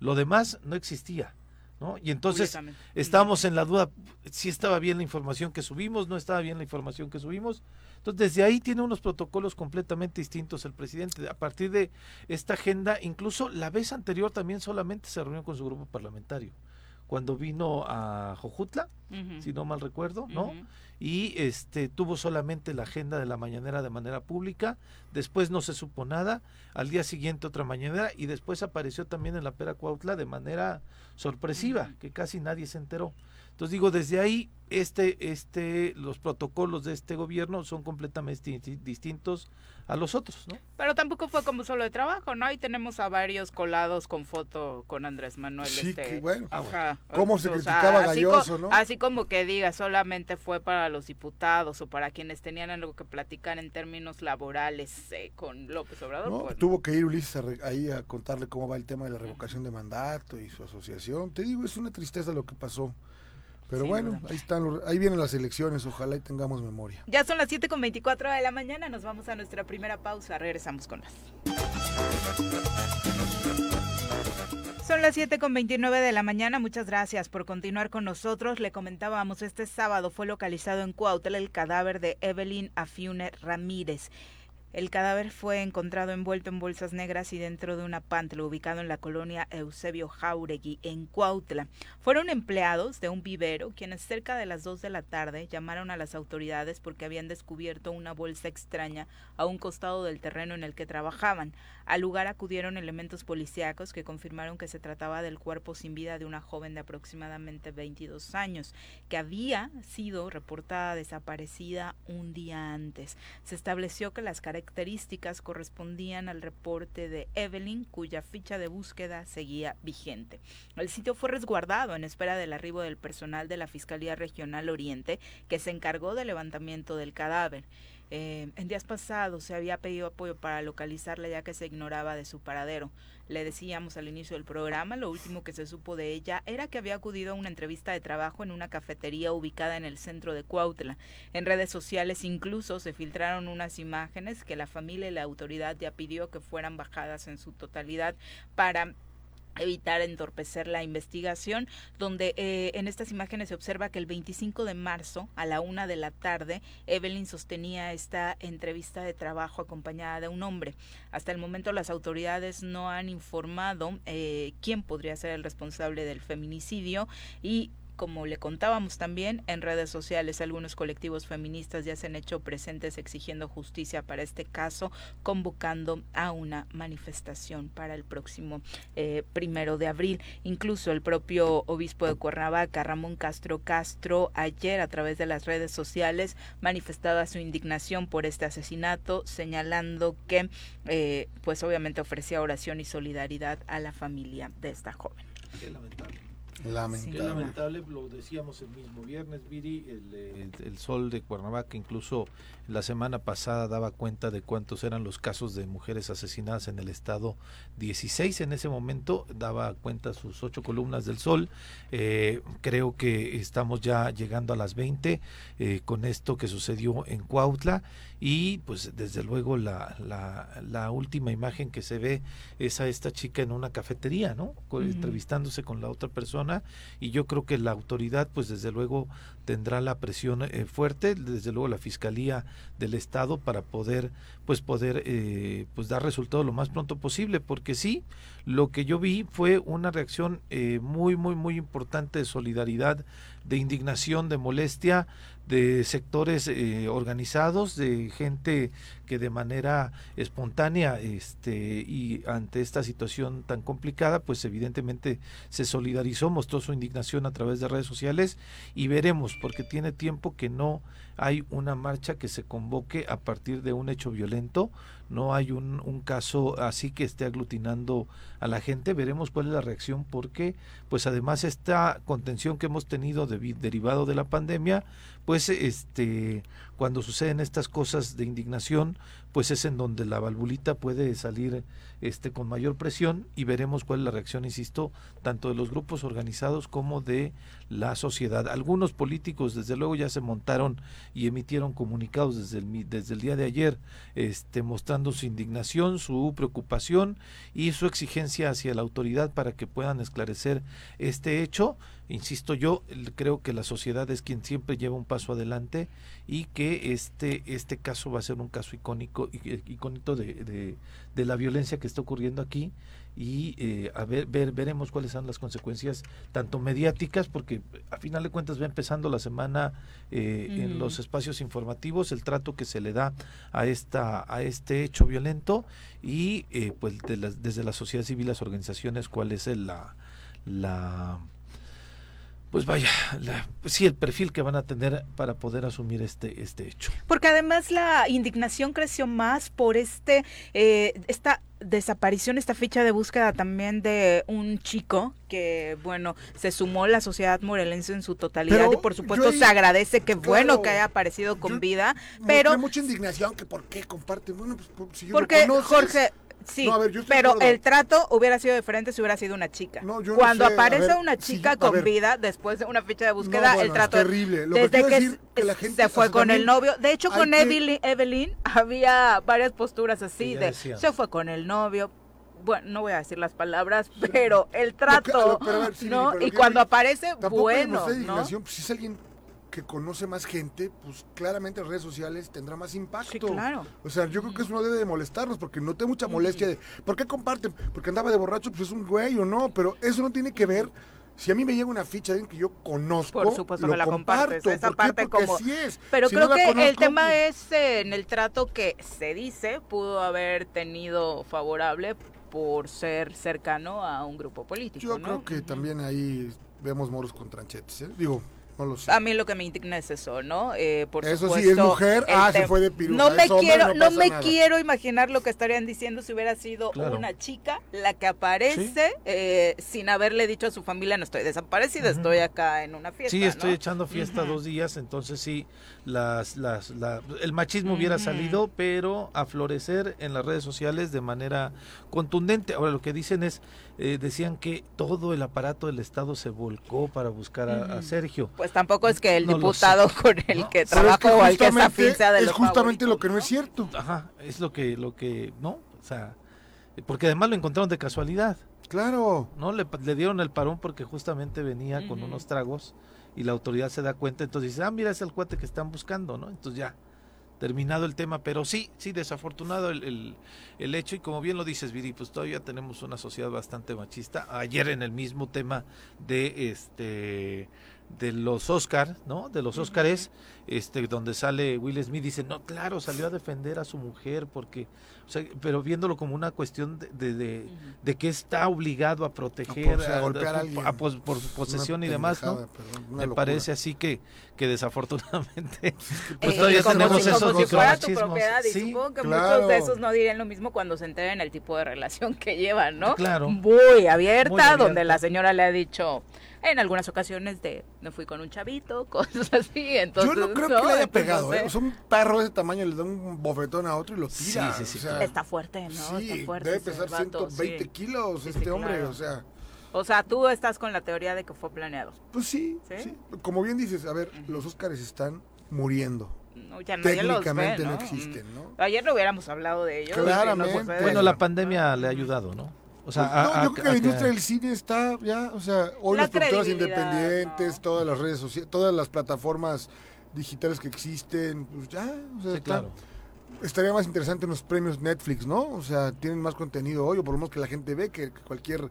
Lo demás no existía, ¿no? Y entonces estábamos en la duda si estaba bien la información que subimos, no estaba bien la información que subimos. Entonces, desde ahí tiene unos protocolos completamente distintos el presidente. A partir de esta agenda, incluso la vez anterior también solamente se reunió con su grupo parlamentario. Cuando vino a Jojutla, si no mal recuerdo, ¿no? Y este tuvo solamente la agenda de la mañanera de manera pública, después no se supo nada, al día siguiente otra mañanera y después apareció también en la Pera Cuautla de manera sorpresiva, que casi nadie se enteró. Entonces digo, desde ahí este este los protocolos de este gobierno son completamente disti- distintos a los otros, ¿no? Pero tampoco fue como solo de trabajo, ¿no? Ahí tenemos a varios colados con foto con Andrés Manuel. Sí, este, que bueno. Ajá. Cómo se O criticaba así Galloso, co- ¿no? Así como que diga, solamente fue para los diputados o para quienes tenían algo que platicar en términos laborales eh, con López Obrador. ¿no? pues, Tuvo que ir Ulises a re- ahí a contarle cómo va el tema de la revocación de mandato y su asociación. Te digo, es una tristeza lo que pasó. Pero bueno, ahí están, ahí vienen las elecciones, ojalá y tengamos memoria. Ya son las 7 con 24 de la mañana, nos vamos a nuestra primera pausa, regresamos con más. Son las 7 con 29 de la mañana, muchas gracias por continuar con nosotros. Le comentábamos, este sábado fue localizado en Cuautla el cadáver de Evelyn Afiune Ramírez. El cadáver fue encontrado envuelto en bolsas negras y dentro de una pantla ubicado en la colonia Eusebio Jauregui, en Cuautla. Fueron empleados de un vivero quienes cerca de las 2 de la tarde llamaron a las autoridades porque habían descubierto una bolsa extraña a un costado del terreno en el que trabajaban. Al lugar acudieron elementos policíacos que confirmaron que se trataba del cuerpo sin vida de una joven de aproximadamente 22 años, que había sido reportada desaparecida un día antes. Se estableció que las características correspondían al reporte de Evelyn, cuya ficha de búsqueda seguía vigente. El sitio fue resguardado en espera del arribo del personal de la Fiscalía Regional Oriente, que se encargó del levantamiento del cadáver. Eh, en días pasados se había pedido apoyo para localizarla ya que se ignoraba de su paradero. Le decíamos al inicio del programa, lo último que se supo de ella era que había acudido a una entrevista de trabajo en una cafetería ubicada en el centro de Cuautla. En redes sociales incluso se filtraron unas imágenes que la familia y la autoridad ya pidió que fueran bajadas en su totalidad para evitar entorpecer la investigación, donde eh, en estas imágenes se observa que el 25 de marzo a la una de la tarde Evelyn sostenía esta entrevista de trabajo acompañada de un hombre. Hasta el momento las autoridades no han informado eh, quién podría ser el responsable del feminicidio y como le contábamos también en redes sociales, algunos colectivos feministas ya se han hecho presentes exigiendo justicia para este caso, convocando a una manifestación para el próximo eh, primero de abril. Incluso el propio obispo de Cuernavaca, Ramón Castro Castro, ayer a través de las redes sociales manifestaba su indignación por este asesinato, señalando que, eh, pues obviamente ofrecía oración y solidaridad a la familia de esta joven. Qué lamentable. Qué Lamentable. duda. lamentable, lo decíamos el mismo viernes, Viri, el, el Sol de Cuernavaca incluso la semana pasada daba cuenta de cuántos eran los casos de mujeres asesinadas en el estado 16 en ese momento, daba cuenta sus ocho columnas del Sol, Eh, creo que estamos ya llegando a las 20 eh, con esto que sucedió en Cuautla y pues desde luego la, la, la última imagen que se ve es a esta chica en una cafetería, ¿no? Ujú. Entrevistándose con la otra persona persona y yo creo que la autoridad pues desde luego tendrá la presión eh, fuerte desde luego la fiscalía del estado para poder pues poder eh, pues dar resultado lo más pronto posible porque sí lo que yo vi fue una reacción eh, muy muy muy importante de solidaridad de indignación de molestia de sectores eh, organizados, de gente que de manera espontánea este, y ante esta situación tan complicada, pues evidentemente se solidarizó, mostró su indignación a través de redes sociales y veremos, porque tiene tiempo que no hay una marcha que se convoque a partir de un hecho violento, no hay un, caso así que esté aglutinando a la gente, veremos cuál es la reacción porque pues además esta contención que hemos tenido de, derivado de la pandemia, pues este cuando suceden estas cosas de indignación, pues es en donde la valvulita puede salir este con mayor presión y veremos cuál es la reacción, insisto, tanto de los grupos organizados como de la sociedad. Algunos políticos desde luego ya se montaron y emitieron comunicados desde el, desde el día de ayer, este mostrando su indignación, su preocupación y su exigencia hacia la autoridad para que puedan esclarecer este hecho. Insisto yo, creo que la sociedad es quien siempre lleva un paso adelante y que este este caso va a ser un caso icónico icónico de, de, de la violencia que está ocurriendo aquí y eh, a ver, ver, veremos cuáles son las consecuencias tanto mediáticas porque a final de cuentas va empezando la semana eh, en los espacios informativos el trato que se le da a esta a este hecho violento y eh, pues de las, desde la sociedad civil las organizaciones cuál es el, la la pues vaya, la, pues sí, el perfil que van a tener para poder asumir este, este hecho. Porque además la indignación creció más por este, eh, esta desaparición, esta ficha de búsqueda también de un chico que, bueno, se sumó la sociedad morelense en su totalidad pero y por supuesto se agradece que claro, bueno que haya aparecido con yo, vida, pero... Hay mucha indignación que por qué comparte, bueno, pues si porque Jorge, Sí, no, ver, pero el trato hubiera sido diferente si hubiera sido una chica. No, Cuando no sé, aparece ver, una chica sí, con ver, vida después de una ficha de búsqueda, bueno, el trato es terrible. Lo desde que, que, que la gente, se fue con el novio. De hecho, con que... Evelyn, Evelyn, había varias posturas así de se fue con el novio, bueno, no voy a decir las palabras, pero el trato, que, ver, sí, ¿no? Y cuando aparece, bueno, ¿no? Pues si es alguien que conoce más gente, pues claramente las redes sociales tendrá más impacto. Sí, claro. O sea, yo creo que eso no debe de molestarnos, porque no tengo mucha molestia de, ¿por qué comparten? Porque andaba de borracho, pues es un güey o no, pero eso no tiene que ver si a mí me llega una ficha de alguien que yo conozco, por supuesto lo que la comparto. compartes. Esa ¿Por parte Porque como. así es. Pero si creo no que conozco, el tema pues... es eh, en el trato que se dice pudo haber tenido favorable por ser cercano a un grupo político. Yo ¿no? creo que uh -huh. también ahí vemos moros con tranchetes. ¿eh? Digo, no lo sé. A mí lo que me indigna es eso, ¿no? Eh, por eso supuesto, sí, es mujer, ah, se fue de piruja. No me hombre, quiero, no, no me nada. quiero imaginar lo que estarían diciendo si hubiera sido Claro. una chica la que aparece Sí. eh, sin haberle dicho a su familia no estoy desaparecida, estoy acá en una fiesta. Sí, estoy ¿no? echando fiesta dos días, entonces sí, las, las, la- el machismo hubiera salido, pero a florecer en las redes sociales de manera contundente. Ahora lo que dicen es, eh, decían que todo el aparato del Estado se volcó para buscar a. Sergio. Pues tampoco es que el No diputado con el No, que trabaja o al que está sea de es los justamente lo que no es cierto. Ajá, es lo que, lo que, ¿no? O sea, porque además lo encontraron de casualidad, Claro. ¿no? Le, le dieron el parón porque justamente venía con unos tragos y la autoridad se da cuenta, entonces dice, ah, mira, es el cuate que están buscando, ¿no? Entonces ya, terminado el tema, pero sí, sí, desafortunado el, el, hecho y como bien lo dices, Viri, pues todavía tenemos una sociedad bastante machista. Ayer en el mismo tema de este de los Oscar, ¿no? De los Ujú. Óscares, este donde sale Will Smith dice, "No, claro, salió a defender a su mujer porque o sea, pero viéndolo como una cuestión de, de, de, que está obligado a proteger, o sea, a golpear a alguien. a pos- por su posesión y demás, ¿no? perdón, Me locura. parece así que, que desafortunadamente pues Eh, todavía como tenemos si, esos como si fuera tu micromachismos. propiedad y Sí, supongo que claro. muchos de esos no dirían lo mismo cuando se enteren el tipo de relación que llevan, ¿no? Claro. Muy abierta, Muy abierta. donde la señora le ha dicho en algunas ocasiones de me fui con un chavito, cosas así, entonces Yo no creo que le haya pegado. ¿eh? O sea, un perro de ese tamaño le da un bofetón a otro y lo tira. Sí, sí, sí, o sea, claro. Está fuerte, ¿no? sí, Está fuerte. debe pesar vato, 120 sí. kilos Sí, este sí, hombre, o sea, O sea, tú estás con la teoría de que fue planeado. pues sí, ¿Sí? sí. Como bien dices, a ver, los Óscares están muriendo. No, ya nadie los ve, Técnicamente ¿no? no existen, ¿no? Ayer no hubiéramos hablado de ellos. Claramente. de Bueno, la pandemia le ha ayudado, ¿no? O sea, Pues, no, a- yo creo que a- la industria del cine está ya, o sea, hoy La las productoras independientes, ¿no? todas las redes sociales, todas las plataformas digitales que existen, pues ya, o sea, Sí, está- claro. estaría más interesante en los premios Netflix, ¿no? O sea, tienen más contenido hoy, o por lo menos que la gente ve que cualquier...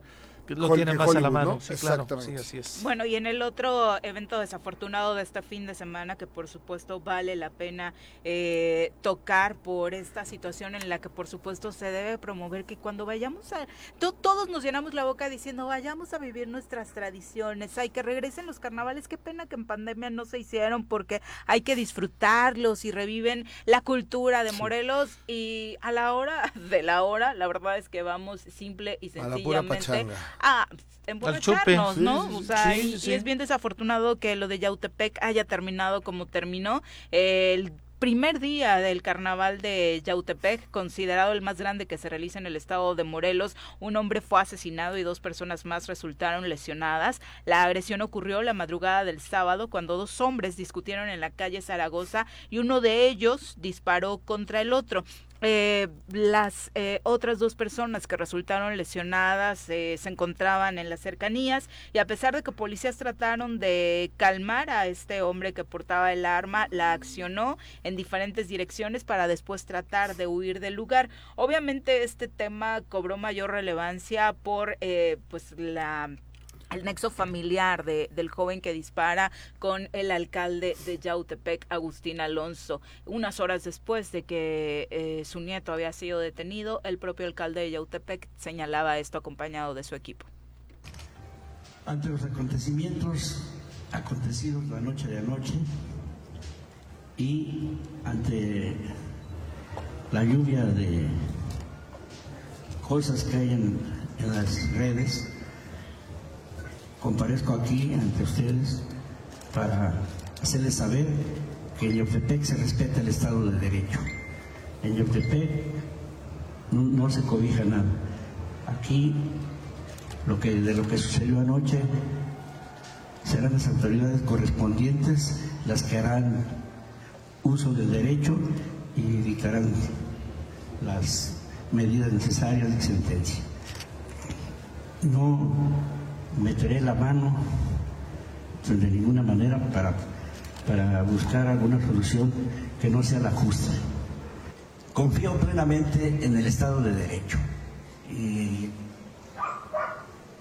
Lo Hol- tiene más a la Hollywood, mano. ¿no? Sí, claro. Sí, Exactamente. así es. Bueno, y en el otro evento desafortunado de este fin de semana, que por supuesto vale la pena eh, tocar por esta situación en la que por supuesto se debe promover que cuando vayamos a... to- todos nos llenamos la boca diciendo, vayamos a vivir nuestras tradiciones, hay que regresen los carnavales, qué pena que en pandemia no se hicieron porque hay que disfrutarlos y reviven la cultura de Morelos y a la hora de la hora, la verdad es que vamos simple y A la pura sencillamente pachanga. A emborracharnos, chupe. ¿no? Sí, o sea, Sí, y, sí, y es bien desafortunado que lo de Yautepec haya terminado como terminó. El primer día del carnaval de Yautepec, considerado el más grande que se realiza en el estado de Morelos, un hombre fue asesinado y dos personas más resultaron lesionadas. La agresión ocurrió la madrugada del sábado cuando dos hombres discutieron en la calle Zaragoza y uno de ellos disparó contra el otro. Eh, las eh, otras dos personas que resultaron lesionadas eh, se encontraban en las cercanías y a pesar de que policías trataron de calmar a este hombre que portaba el arma, la accionó en diferentes direcciones para después tratar de huir del lugar. Obviamente este tema cobró mayor relevancia por eh, pues la el nexo familiar de, del joven que dispara con el alcalde de Yautepec, Agustín Alonso. Unas horas después de que eh, su nieto había sido detenido, el propio alcalde de Yautepec señalaba esto acompañado de su equipo. ante los acontecimientos acontecidos la noche de anoche y ante la lluvia de cosas que hay en, en las redes, comparezco aquí ante ustedes para hacerles saber que en Yoptepec se respeta el Estado de Derecho. En Yoptepec no, no se cobija nada. Aquí lo que, de lo que sucedió anoche serán las autoridades correspondientes las que harán uso del derecho y dictarán las medidas necesarias de sentencia. No meteré la mano de ninguna manera para, para buscar alguna solución que no sea la justa. Confío plenamente en el Estado de Derecho. Y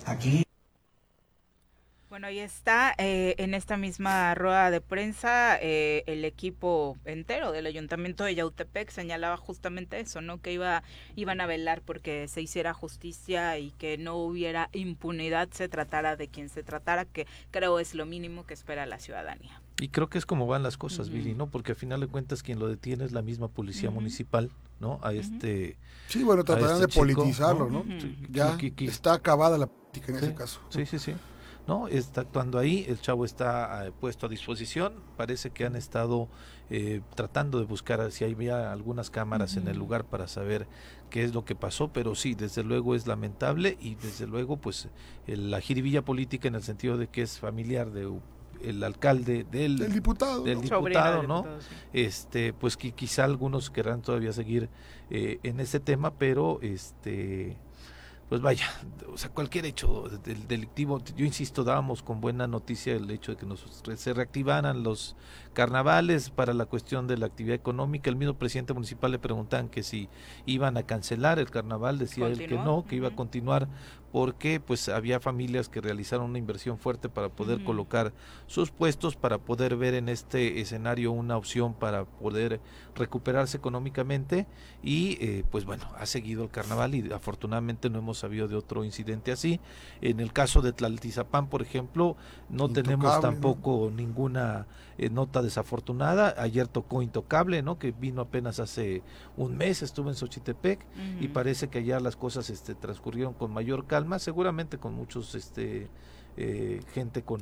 aquí Bueno, ahí está, eh, en esta misma rueda de prensa, eh, el equipo entero del Ayuntamiento de Yautepec señalaba justamente eso, ¿no? Que iba, iban a velar porque se hiciera justicia y que no hubiera impunidad, se tratara de quien se tratara, que creo es lo mínimo que espera la ciudadanía. Y creo que es como van las cosas. Billy, ¿no? Porque al final de cuentas quien lo detiene es la misma policía municipal, ¿no? A este... Sí, bueno, tratarán este de chico, politizarlo, ¿no? Ya Que- que- está acabada la política en Sí, ese caso. Sí, sí, sí. No, está actuando ahí, el chavo está eh, puesto a disposición, parece que han estado eh, tratando de buscar si había algunas cámaras en el lugar para saber qué es lo que pasó, pero sí, desde luego es lamentable y desde luego pues el- la jiribilla política en el sentido de que es familiar de el alcalde del, El diputado. del ¿no? diputado, ¿no? diputado, sí. este pues que quizá algunos querrán todavía seguir eh, en ese tema pero este pues vaya o sea cualquier hecho del delictivo yo insisto dábamos con buena noticia el hecho de que nos se reactivaran los carnavales para la cuestión de la actividad económica el mismo presidente municipal le preguntaban que si iban a cancelar el carnaval decía él que no que iba a continuar porque pues había familias que realizaron una inversión fuerte para poder colocar sus puestos para poder ver en este escenario una opción para poder recuperarse económicamente y eh, pues bueno ha seguido el carnaval y afortunadamente no hemos sabido de otro incidente así. En el caso de Tlaltizapán por ejemplo no tenemos tampoco ninguna eh, nota desafortunada. Ayer tocó Intocable no que vino apenas hace un mes estuvo en Xochitepec y parece que allá las cosas este transcurrieron con mayor calma seguramente con muchos este eh, gente con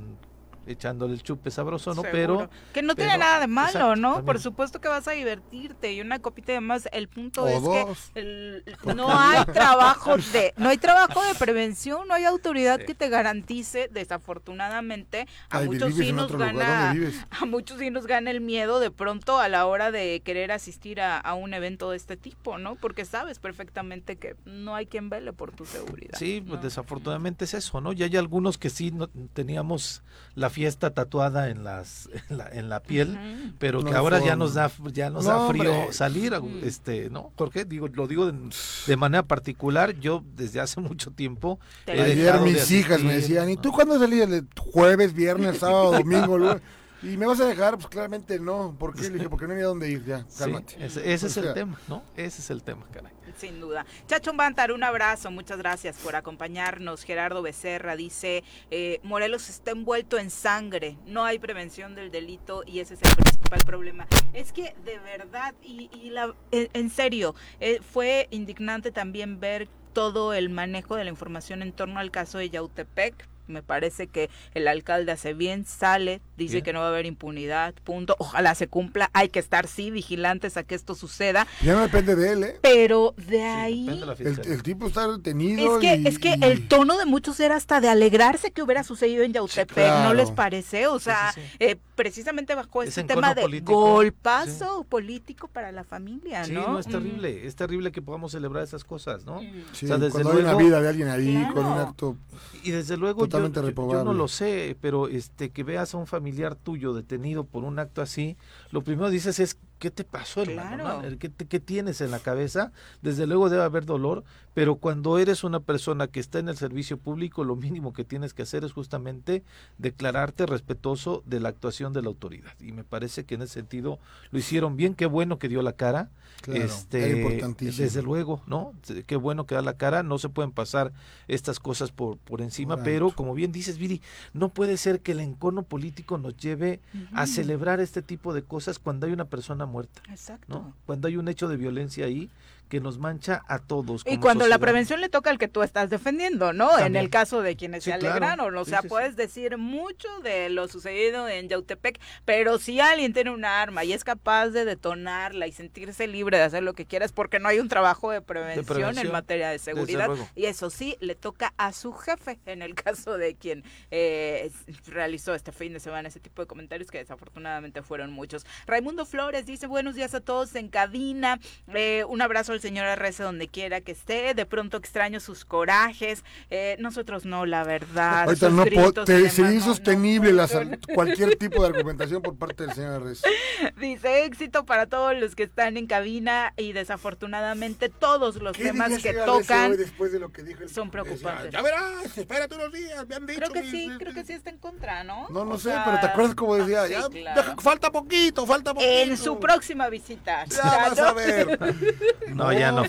echándole el chupe sabroso, ¿no? Seguro. Pero que no tiene pero- nada de malo, exacto, ¿no? Por supuesto que vas a divertirte y una copita de más. El punto O es dos. que el- no hay trabajo de no hay trabajo de prevención, no hay autoridad que te garantice. Desafortunadamente a Ay, muchos sí nos gana a muchos sí nos gana el miedo de pronto a la hora de querer asistir a, a un evento de este tipo, ¿no? Porque sabes perfectamente que no hay quien vele por tu seguridad. Sí, pues desafortunadamente es eso, ¿no? Y hay algunos que sí no, teníamos la fiesta tatuada en las en la, en la piel, pero No que ahora ya nos da ya nos No, da frío hombre. salir, Mm. este, ¿no? Jorge, digo, lo digo de, de manera particular, yo desde hace mucho tiempo he Ayer de mis hijas me decían, ¿y tú cuándo salías? De jueves, viernes, sábado, domingo, lunes? ¿Y me vas a dejar? Pues claramente no. ¿Por qué? Le dije, porque no había dónde ir ya. Sí, Cálmate. ese, ese O es el sea, tema, ¿no? Ese es el tema, caray. Sin duda. Chacho Bantar, un abrazo, muchas gracias por acompañarnos. Gerardo Becerra dice, eh, Morelos está envuelto en sangre, no hay prevención del delito y ese es el principal problema. Es que de verdad, y, la, en, en serio, eh, fue indignante también ver todo el manejo de la información en torno al caso de Yautepec. Me parece que el alcalde hace bien, sale, dice Bien. que no va a haber impunidad, punto. Ojalá se cumpla, hay que estar, sí, vigilantes a que esto suceda, Ya no depende de él, ¿eh? pero de Sí, ahí... depende de la El, el tipo está detenido. Es que, y- es que y- el tono de muchos era hasta de alegrarse que hubiera sucedido en Yautepec, ¿no claro. les parece? O sea, sí, sí. eh, precisamente bajo Es este tema de político, golpazo político para la familia, Sí, ¿no? no, es Mm. terrible, es terrible que podamos celebrar esas cosas, ¿no? Sí, o sea, desde cuando hay una vida de alguien ahí con un acto. Y desde luego Totalmente yo- yo no lo sé, pero este que veas a un familiar tuyo detenido por un acto así, lo primero dices es ¿qué te pasó, hermano? Claro. ¿Qué, te- qué tienes en la cabeza? Desde luego debe haber dolor, pero cuando eres una persona que está en el servicio público, lo mínimo que tienes que hacer es justamente declararte respetuoso de la actuación de la autoridad. Y me parece que en ese sentido lo hicieron bien, qué bueno que dio la cara. Claro, este, importantísimo. desde luego, ¿no? Qué bueno que da la cara, no se pueden pasar estas cosas por, por encima, Por pero como bien dices, Viri, no puede ser que el encono político nos lleve a celebrar este tipo de cosas cuando hay una persona muerta, Exacto. ¿no? Cuando hay un hecho de violencia ahí que nos mancha a todos. Y cuando la prevención le toca al que tú estás defendiendo, ¿no? En el caso de quienes Sí, se claro. alegraron. O Sí, sea, sí, sí. puedes decir mucho de lo sucedido en Yautepec, pero si alguien tiene un arma y es capaz de detonarla y sentirse libre de hacer lo que quieras, porque no hay un trabajo de prevención, en prevención, materia de seguridad. Y eso sí, le toca a su jefe, en el caso de quien eh, realizó este fin de semana ese tipo de comentarios que desafortunadamente fueron muchos. Raimundo Flores dice buenos días a todos en cabina. Eh, un abrazo al señor RC donde quiera que esté. De pronto extraño sus corajes. Eh, nosotros no, la verdad. Ahorita no demás, sería no, insostenible no puedo. cualquier tipo de argumentación por parte del señor Arres. Dice éxito para todos los que están en cabina y desafortunadamente todos los ¿Qué temas que tocan de lo que dijo el- son preocupantes. Decía, Ya verás, espérate unos días, me han dicho. Creo que mis- sí, creo que sí está en contra, ¿no? No, no O sé, sea, pero ¿te acuerdas cómo decía? sí, ya, claro. deja- falta poquito, falta poquito. En su próxima visita. Ya vas ¿no? a ver. No, ya no.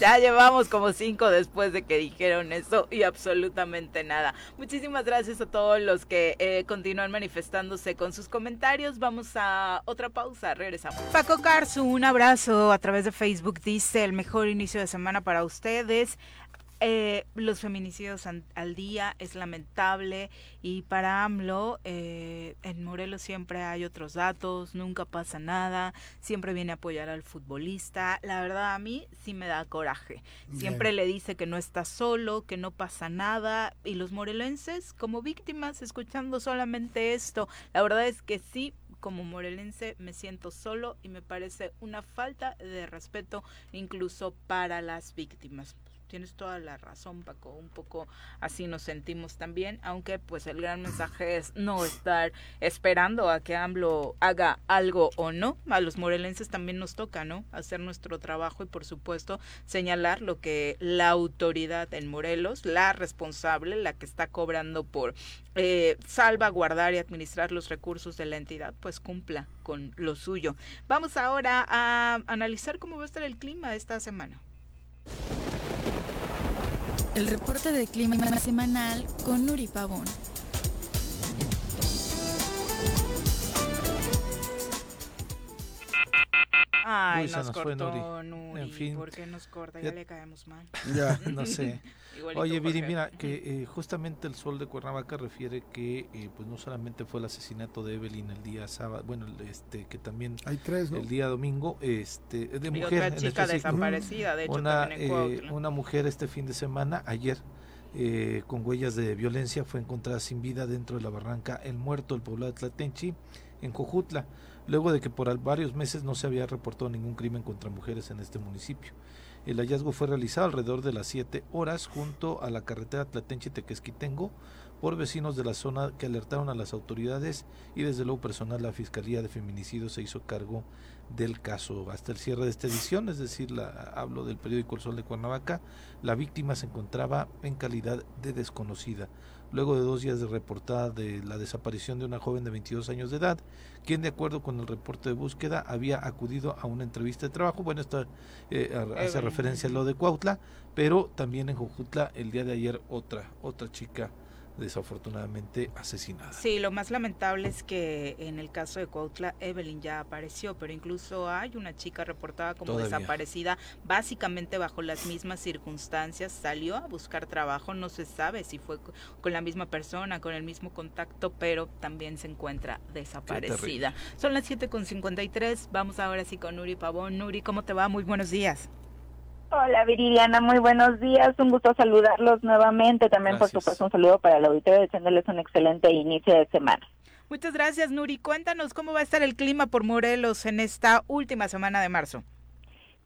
Ya llevamos como cinco después de que dijeron eso y absolutamente nada. Muchísimas gracias a todos los que eh, continúan manifestándose con sus comentarios. Vamos a otra pausa, regresamos. Paco Carzu, un abrazo a través de Facebook. Dice el mejor inicio de semana para ustedes. Eh, los feminicidios al día es lamentable y para AMLO eh, en Morelos siempre hay otros datos, nunca pasa nada, siempre viene a apoyar al futbolista. La verdad a mí sí me da coraje. Siempre le dice que no está solo, que no pasa nada y los morelenses como víctimas escuchando solamente esto, la verdad es que sí. Como morelense me siento solo y me parece una falta de respeto incluso para las víctimas tienes toda la razón, Paco. Un poco así nos sentimos también, aunque pues el gran mensaje es no estar esperando a que AMLO haga algo o no. A los morelenses también nos toca, ¿no? Hacer nuestro trabajo y por supuesto señalar lo que la autoridad en Morelos, la responsable, la que está cobrando por eh, salvaguardar y administrar los recursos de la entidad, pues cumpla con lo suyo. Vamos ahora a analizar cómo va a estar el clima esta semana. El reporte de clima semanal con Nuri Pavón. Ay, Uy, nos, nos fue cortó Nuri. En fin. ¿Por qué nos corta? Ya- Ya le caemos mal. Ya. no sé. Oye, Viri, mira, que eh, justamente el Sol de Cuernavaca refiere que eh, pues no solamente fue el asesinato de Evelyn el día sábado, bueno, el- este que también Hay tres, ¿no? el día domingo, este de Y mujer otra en chica específico. desaparecida, de hecho, una, también en eh, una mujer este fin de semana, ayer, eh, con huellas de violencia, fue encontrada sin vida dentro de la barranca El Muerto, el poblado de Tlatenchi, en Cojutla, luego de que por varios meses no se había reportado ningún crimen contra mujeres en este municipio. El hallazgo fue realizado alrededor de las 7 horas junto a la carretera Tlatenchi-Tequesquitengo por vecinos de la zona que alertaron a las autoridades y desde luego personal la Fiscalía de Feminicidios se hizo cargo del caso. Hasta el cierre de esta edición, es decir, la, hablo del periódico El Sol de Cuernavaca, la víctima se encontraba en calidad de desconocida. Luego de dos días de reportada de la desaparición de una joven de 22 años de edad, quien de acuerdo con el reporte de búsqueda había acudido a una entrevista de trabajo, bueno, esto eh, hace referencia a lo de Cuautla, pero también en Jojutla el día de ayer otra, otra chica desafortunadamente asesinada. Sí, lo más lamentable es que en el caso de Cuautla, Evelyn ya apareció, pero incluso hay una chica reportada como Todavía. desaparecida, básicamente bajo las mismas circunstancias, salió a buscar trabajo, no se sabe si fue co- con la misma persona, con el mismo contacto, pero también se encuentra desaparecida. Son las 7.53, vamos ahora sí con Nuri Pavón. Nuri, ¿cómo te va? Muy buenos días. Hola Viridiana, muy buenos días, un gusto saludarlos nuevamente, también por Gracias. supuesto un saludo para el auditorio, deseándoles un excelente inicio de semana. Muchas gracias, Nuri. Cuéntanos cómo va a estar el clima por Morelos en esta última semana de marzo.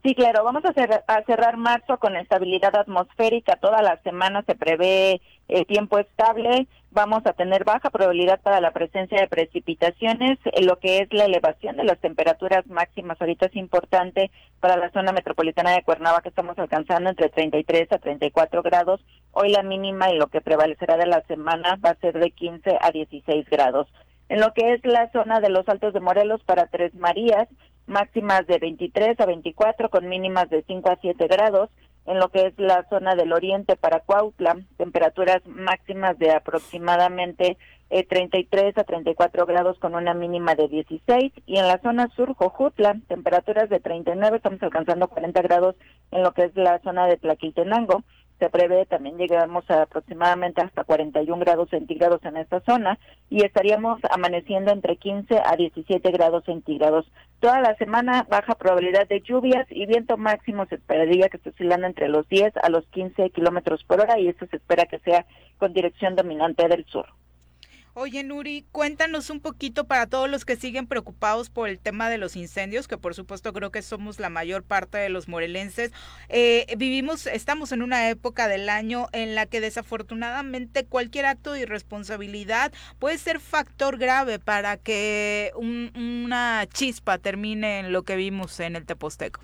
Sí, claro, vamos a, cer- a cerrar marzo con estabilidad atmosférica, toda la semana se prevé eh, tiempo estable, vamos a tener baja probabilidad para la presencia de precipitaciones, lo que es la elevación de las temperaturas máximas ahorita es importante para la zona metropolitana de Cuernavaca, estamos alcanzando entre 33 a 34 grados, hoy la mínima y lo que prevalecerá de la semana va a ser de 15 a 16 grados. En lo que es la zona de los Altos de Morelos para Tres Marías, máximas de 23 a 24 con mínimas de 5 a 7 grados. En lo que es la zona del oriente para Cuautla, temperaturas máximas de aproximadamente eh, 33 a 34 grados con una mínima de 16. Y en la zona sur, Jojutla, temperaturas de 39, estamos alcanzando 40 grados en lo que es la zona de Tlaquiltenango. Se prevé también llegamos a aproximadamente hasta 41 grados centígrados en esta zona y estaríamos amaneciendo entre 15 a 17 grados centígrados. Toda la semana baja probabilidad de lluvias y viento máximo se esperaría que esté oscilando entre los 10 a los 15 kilómetros por hora y esto se espera que sea con dirección dominante del sur. Oye, Nuri, cuéntanos un poquito para todos los que siguen preocupados por el tema de los incendios, que por supuesto creo que somos la mayor parte de los morelenses. Eh, vivimos, estamos en una época del año en la que desafortunadamente cualquier acto de irresponsabilidad puede ser factor grave para que un- una chispa termine en lo que vimos en el Teposteco.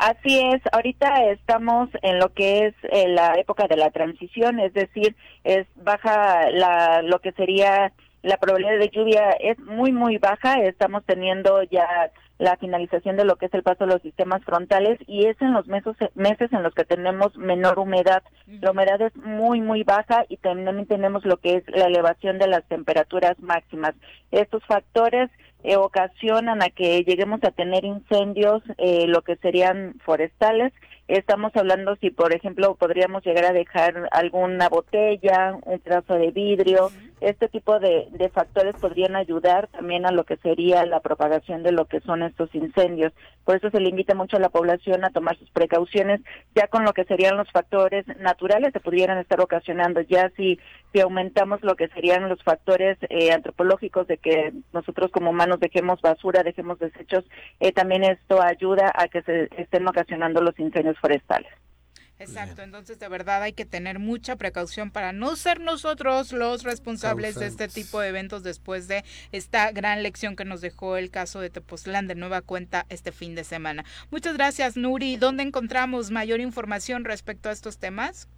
Así es, ahorita estamos en lo que es eh, la época de la transición, es decir, es baja la, lo que sería la probabilidad de lluvia es muy muy baja, estamos teniendo ya la finalización de lo que es el paso de los sistemas frontales y es en los meses, meses en los que tenemos menor humedad. La humedad es muy muy baja y también tenemos lo que es la elevación de las temperaturas máximas. Estos factores eh, ocasionan a que lleguemos a tener incendios, eh, lo que serían forestales. Estamos hablando si, por ejemplo, podríamos llegar a dejar alguna botella, un pedazo de vidrio. Este tipo de, de factores podrían ayudar también a lo que sería la propagación de lo que son estos incendios. Por eso se le invita mucho a la población a tomar sus precauciones, ya con lo que serían los factores naturales se pudieran estar ocasionando. Ya si, si aumentamos lo que serían los factores eh, antropológicos de que nosotros como humanos dejemos basura, dejemos desechos, eh, también esto ayuda a que se estén ocasionando los incendios forestales. Exacto, entonces de verdad hay que tener mucha precaución para no ser nosotros los responsables de este tipo de eventos después de esta gran lección que nos dejó el caso de Tepoztlán de nueva cuenta este fin de semana. Muchas gracias, Nuri. ¿Dónde encontramos mayor información respecto a estos temas?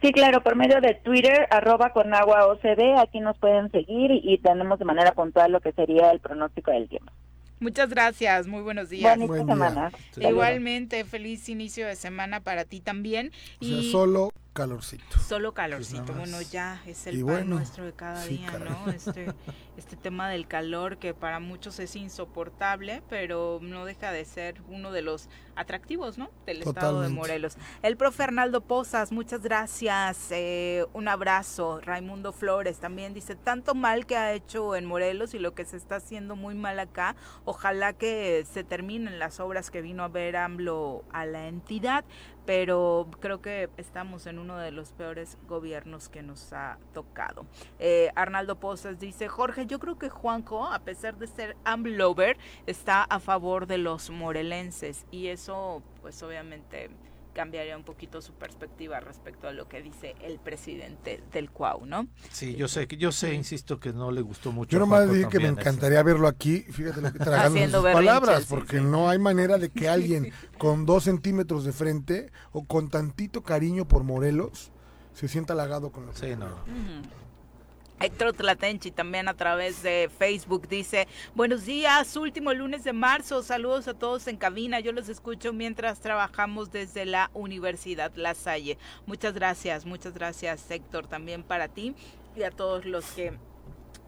Sí, claro, por medio de Twitter, arroba con agua OCB, aquí nos pueden seguir y, y tenemos de manera puntual lo que sería el pronóstico del tiempo. Muchas gracias, muy buenos días. Buen día. semana. Igualmente, feliz inicio de semana para ti también. O sea, Y solo calorcito. Solo calorcito, bueno, ya es el Y pan bueno, nuestro de cada sí, día, caray. ¿no? Este, este tema del calor que para muchos es insoportable, pero no deja de ser uno de los atractivos, ¿no? Del estado de. Morelos. El profe Arnaldo Pozas, muchas gracias, eh, un abrazo. Raimundo Flores también dice, tanto mal que ha hecho en Morelos y lo que se está haciendo muy mal acá, ojalá que se terminen las obras que vino a ver AMLO a la entidad pero creo que estamos en uno de los peores gobiernos que nos ha tocado. Eh, Arnaldo Pozas dice, Jorge, yo creo que Juanjo, a pesar de ser AMLover, está a favor de los morelenses y eso pues obviamente cambiaría un poquito su perspectiva respecto a lo que dice el presidente del CUAU, ¿no? Sí, yo sé, que yo sé, insisto que no le gustó mucho. Yo nomás dije que me eso. encantaría verlo aquí, fíjate lo que tragando sus palabras, porque sí. no hay manera de que alguien con dos centímetros de frente o con tantito cariño por Morelos se sienta halagado con lo que Sí, no. Ujú. Héctor Tlatenchi también a través de Facebook dice, buenos días, último lunes de marzo, saludos a todos en cabina, yo los escucho mientras trabajamos desde la Universidad La Salle. Muchas gracias, muchas gracias Héctor, también para ti y a todos los que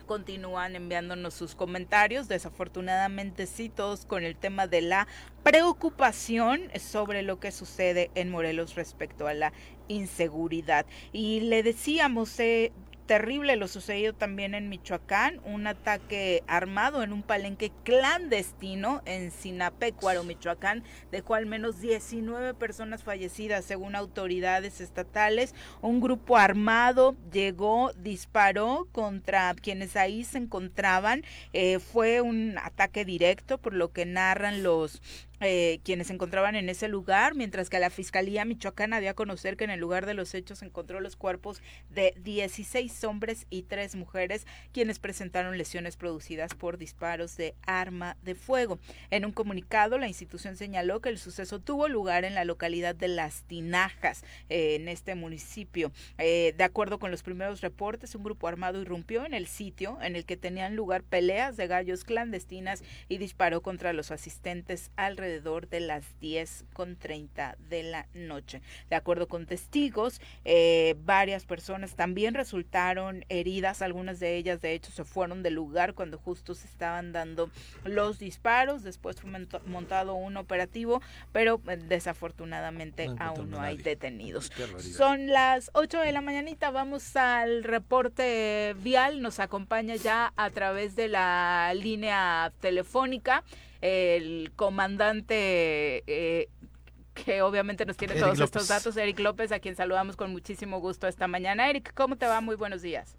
continúan enviándonos sus comentarios, desafortunadamente sí, todos con el tema de la preocupación sobre lo que sucede en Morelos respecto a la inseguridad. Y le decíamos, eh, terrible lo sucedido también en Michoacán, un ataque armado en un palenque clandestino en Sinapecuaro, Michoacán, dejó al menos 19 personas fallecidas según autoridades estatales. Un grupo armado llegó, disparó contra quienes ahí se encontraban. Eh, fue un ataque directo, por lo que narran los eh, quienes se encontraban en ese lugar, mientras que la Fiscalía Michoacana dio a conocer que en el lugar de los hechos encontró los cuerpos de 16 hombres y 3 mujeres, quienes presentaron lesiones producidas por disparos de arma de fuego. En un comunicado, la institución señaló que el suceso tuvo lugar en la localidad de Las Tinajas, eh, en este municipio. Eh, de acuerdo con los primeros reportes, un grupo armado irrumpió en el sitio en el que tenían lugar peleas de gallos clandestinas y disparó contra los asistentes alrededor de las 10 con 30 de la noche. De acuerdo con testigos, eh, varias personas también resultaron heridas, algunas de ellas de hecho se fueron del lugar cuando justo se estaban dando los disparos, después fue montado un operativo, pero eh, desafortunadamente No aún no hay nadie. detenidos. Son las 8 de la mañanita, vamos al reporte vial, nos acompaña ya a través de la línea telefónica el comandante eh, que obviamente nos tiene Eric todos estos datos, Eric López, a quien saludamos con muchísimo gusto esta mañana. Eric, ¿cómo te va? Muy buenos días.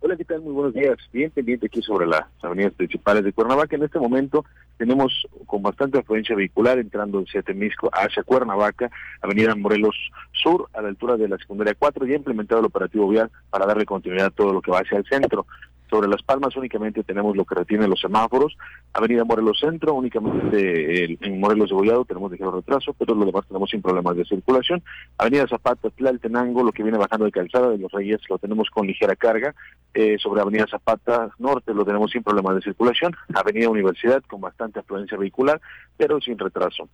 Hola, ¿qué tal? Muy buenos días. Bien pendiente aquí sobre las avenidas principales de Cuernavaca. En este momento tenemos con bastante afluencia vehicular entrando hacia Temisco, hacia Cuernavaca, Avenida Morelos Sur, a la altura de la secundaria 4, ya implementado el operativo vial para darle continuidad a todo lo que va hacia el centro. Sobre Las Palmas únicamente tenemos lo que retiene los semáforos. Avenida Morelos Centro, únicamente el- en Morelos de Gollado tenemos ligero retraso, pero lo demás tenemos sin problemas de circulación. Avenida Zapata, Tlaltenango, lo que viene bajando de Calzada de los Reyes, lo tenemos con ligera carga. Eh, sobre Avenida Zapata Norte lo tenemos sin problemas de circulación. Avenida Universidad con bastante afluencia vehicular, pero sin retraso.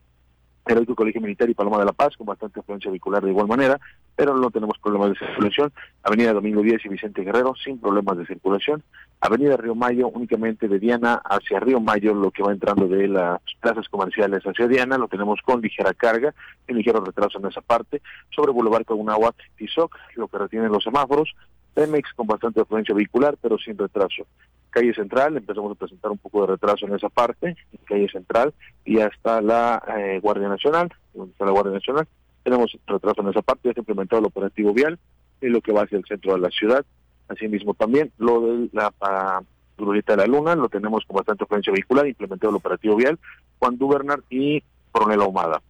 Heroico Colegio Militar y Paloma de la Paz con bastante afluencia vehicular de igual manera, pero no tenemos problemas de circulación. Avenida Domingo Díaz y Vicente Guerrero sin problemas de circulación. Avenida Río Mayo únicamente de Diana hacia Río Mayo, lo que va entrando de las plazas comerciales hacia Diana, lo tenemos con ligera carga y ligero retraso en esa parte. Sobre Boulevard Cogunahuac, Tizoc, lo que retienen los semáforos. Pemex con bastante afluencia vehicular, pero sin retraso. Calle Central, empezamos a presentar un poco de retraso en esa parte, en Calle Central, y hasta la eh, Guardia Nacional, donde está la Guardia Nacional, tenemos retraso en esa parte, ya ha implementado el operativo vial, y lo que va hacia el centro de la ciudad, asimismo también, lo de la para Glorieta de la Luna, lo tenemos con bastante afluencia vehicular, implementado el operativo vial, Juan Dubernar y Coronel Ahumada.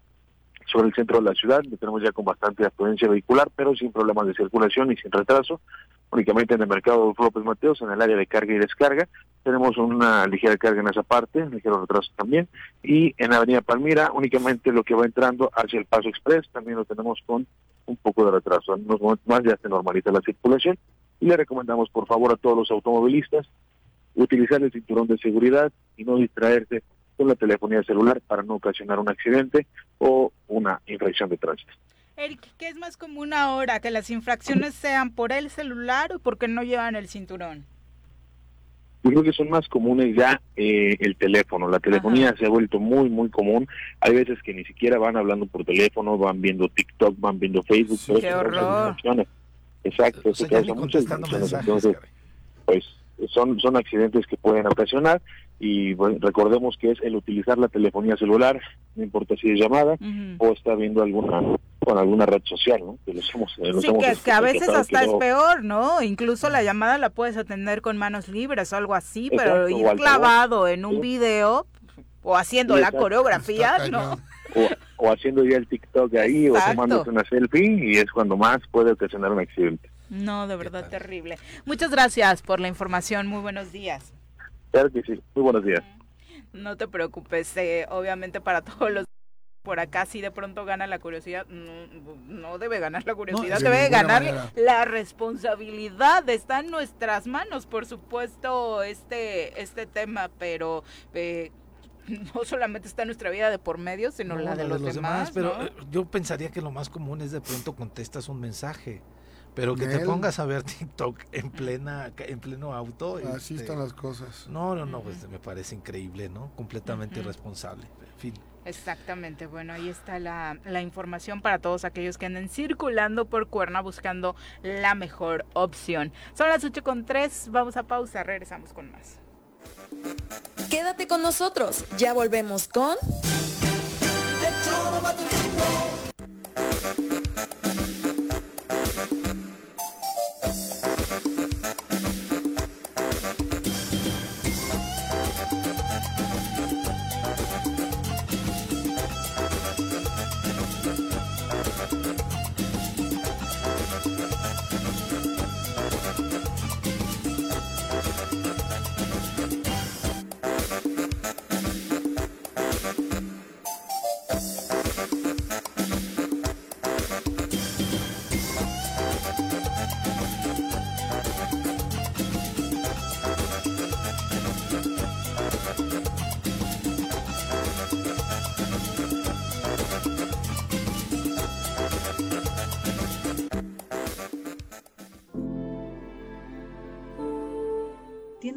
Sobre el centro de la ciudad, lo tenemos ya con bastante afluencia vehicular, pero sin problemas de circulación y sin retraso únicamente en el mercado López Mateos, en el área de carga y descarga. Tenemos una ligera carga en esa parte, ligero retraso también. Y en Avenida Palmira, únicamente lo que va entrando hacia el Paso Express, también lo tenemos con un poco de retraso. En más ya se normaliza la circulación. Y le recomendamos, por favor, a todos los automovilistas utilizar el cinturón de seguridad y no distraerse con la telefonía celular para no ocasionar un accidente o una infracción de tránsito. Eric, ¿qué es más común ahora? ¿Que las infracciones sean por el celular o porque no llevan el cinturón? Yo creo que son más comunes ya eh, el teléfono. La telefonía se ha vuelto muy, muy común. Hay veces que ni siquiera van hablando por teléfono, van viendo TikTok, van viendo Facebook. Sí, qué horror. Exacto, O eso sea, ya ni causa muchas mensajes, Entonces, pues son, son accidentes que pueden ocasionar y bueno, recordemos que es el utilizar la telefonía celular, no importa si es llamada o está viendo alguna con alguna red social, ¿no? Que los hemos, los Sí, hemos que, que a veces hasta que es peor, ¿no? Incluso la llamada la puedes atender con manos libres o algo así, pero Exacto, ir clavado en un Sí. video o haciendo Sí, la coreografía, ¿no? o, o haciendo ya el TikTok ahí o Exacto. tomándose una selfie y es cuando más puede ocasionar un accidente. No, de verdad terrible. Muchas gracias por la información. Muy buenos días. Claro que sí. Muy buenos días. No te preocupes, eh, obviamente para todos los por acá si de pronto gana la curiosidad, no, no debe ganar la curiosidad, de debe ganar manera. la responsabilidad, está en nuestras manos, por supuesto, este este tema, pero eh, no solamente está nuestra vida de por medio, sino No, la de los, demás, pero ¿no? eh, yo pensaría que lo más común es de pronto contestas un mensaje. Pero que te pongas a ver TikTok en plena en pleno auto. Así este, están las cosas. No, no, no, pues me parece increíble, ¿no? Completamente Ujú. irresponsable. En fin. Exactamente, bueno, ahí está la, la información para todos aquellos que anden circulando por Cuerna buscando la mejor opción. Son las 8 con 3, vamos a pausa, regresamos con más. Quédate con nosotros, ya volvemos con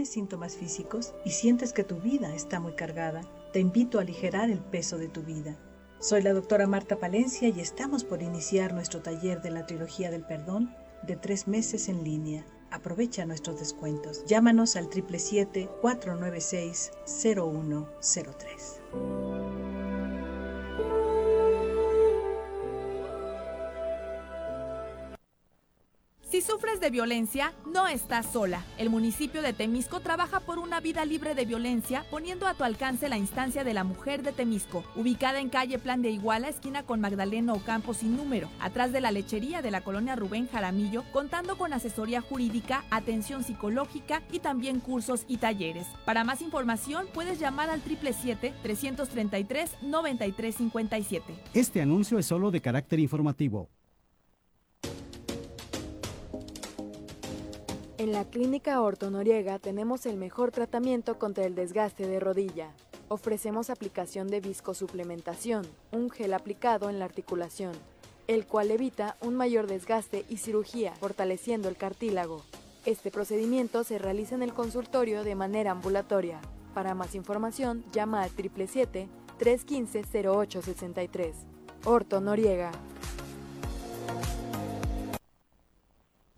El choro matutino. ¿Tienes síntomas físicos y sientes que tu vida está muy cargada? Te invito a aligerar el peso de tu vida. Soy la doctora Marta Palencia y estamos por iniciar nuestro taller de la trilogía del perdón de tres meses en línea. Aprovecha nuestros descuentos. Llámanos al 777-496-0103. Si sufres de violencia, no estás sola. El municipio de Temisco trabaja por una vida libre de violencia, poniendo a tu alcance la instancia de la mujer de Temisco, ubicada en calle Plan de Iguala, esquina con Magdalena Ocampo sin número, atrás de la lechería de la colonia Rubén Jaramillo, contando con asesoría jurídica, atención psicológica y también cursos y talleres. Para más información, puedes llamar al 777-333-9357. Este anuncio es solo de carácter informativo. En la Clínica Orto Noriega tenemos el mejor tratamiento contra el desgaste de rodilla. Ofrecemos aplicación de viscosuplementación, un gel aplicado en la articulación, el cual evita un mayor desgaste y cirugía, fortaleciendo el cartílago. Este procedimiento se realiza en el consultorio de manera ambulatoria. Para más información, llama al 777-315-0863. Orto Noriega.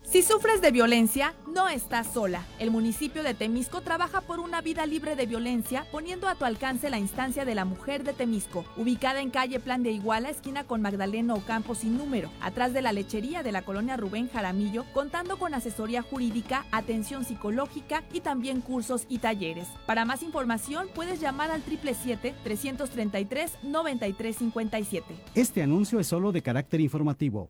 Si sufres de violencia, no estás sola. El municipio de Temisco trabaja por una vida libre de violencia, poniendo a tu alcance la instancia de la mujer de Temisco, ubicada en calle Plan de Iguala, esquina con Magdalena Ocampo sin número, atrás de la lechería de la colonia Rubén Jaramillo, contando con asesoría jurídica, atención psicológica y también cursos y talleres. Para más información, puedes llamar al 777-333-9357. Este anuncio es solo de carácter informativo.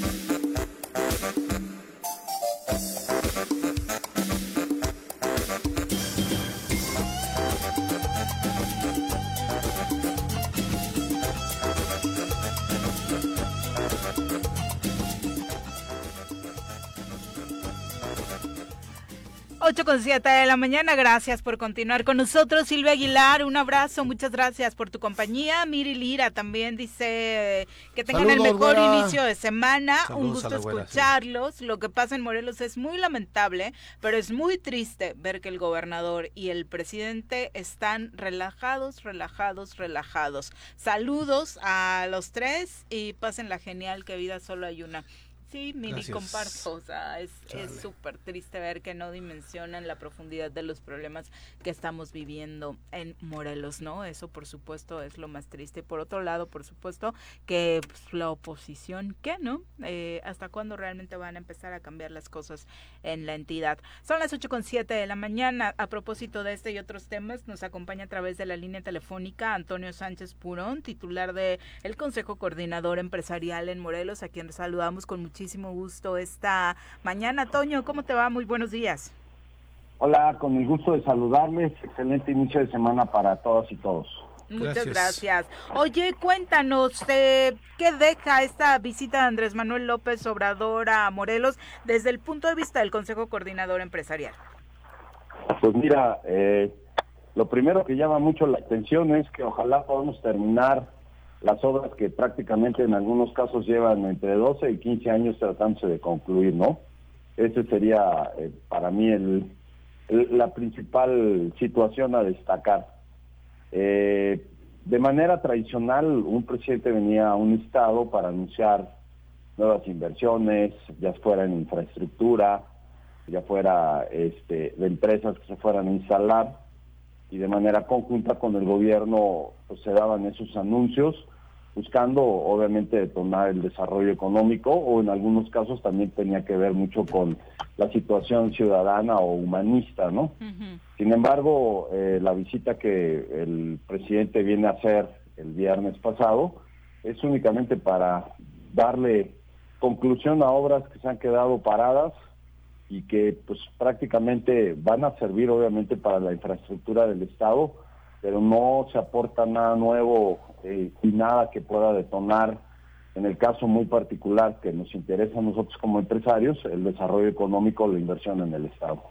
Ocho con siete de la mañana, gracias por continuar con nosotros. Silvia Aguilar, un abrazo, muchas gracias por tu compañía. Miri Lira también dice que tengan el mejor güera. inicio de semana. un gusto sí. escucharlos. Lo que pasa en Morelos es muy lamentable, pero es muy triste ver que el gobernador y el presidente están relajados, relajados, relajados. Saludos a los tres y pasen la genial que vida solo hay una. Sí, Gracias. comparto. O sea, es súper triste ver que no dimensionan la profundidad de los problemas que estamos viviendo en Morelos, ¿no? Eso, por supuesto, es lo más triste. Por otro lado, por supuesto, que pues, la oposición, ¿qué, no? Eh, ¿Hasta cuándo realmente van a empezar a cambiar las cosas en la entidad? Son las ocho con siete de la mañana. A propósito de este y otros temas, nos acompaña a través de la línea telefónica Antonio Sánchez Purón, titular de el Consejo Coordinador Empresarial en Morelos, a quien saludamos con muchísimo gusto esta mañana. Toño, ¿cómo te va? Muy buenos días. Hola, con el gusto de saludarles. Excelente inicio de semana para todas y todos. Muchas Gracias. gracias. Oye, cuéntanos, eh, ¿qué deja esta visita de Andrés Manuel López Obrador a Morelos desde el punto de vista del Consejo Coordinador Empresarial? Pues mira, eh, lo primero que llama mucho la atención es que ojalá podamos terminar las obras que prácticamente en algunos casos llevan entre 12 y 15 años tratándose de concluir, ¿no? Ese sería eh, para mí el, la principal situación a destacar. Eh, de manera tradicional, un presidente venía a un estado para anunciar nuevas inversiones, ya fuera en infraestructura, ya fuera este, de empresas que se fueran a instalar y de manera conjunta con el gobierno pues, se daban esos anuncios buscando obviamente detonar el desarrollo económico o en algunos casos también tenía que ver mucho con la situación ciudadana o humanista, ¿no? Sin embargo, eh, la visita que el presidente viene a hacer el viernes pasado es únicamente para darle conclusión a obras que se han quedado paradas y que pues prácticamente van a servir obviamente para la infraestructura del Estado, pero no se aporta nada nuevo eh, y nada que pueda detonar, en el caso muy particular que nos interesa a nosotros como empresarios, el desarrollo económico, la inversión en el Estado.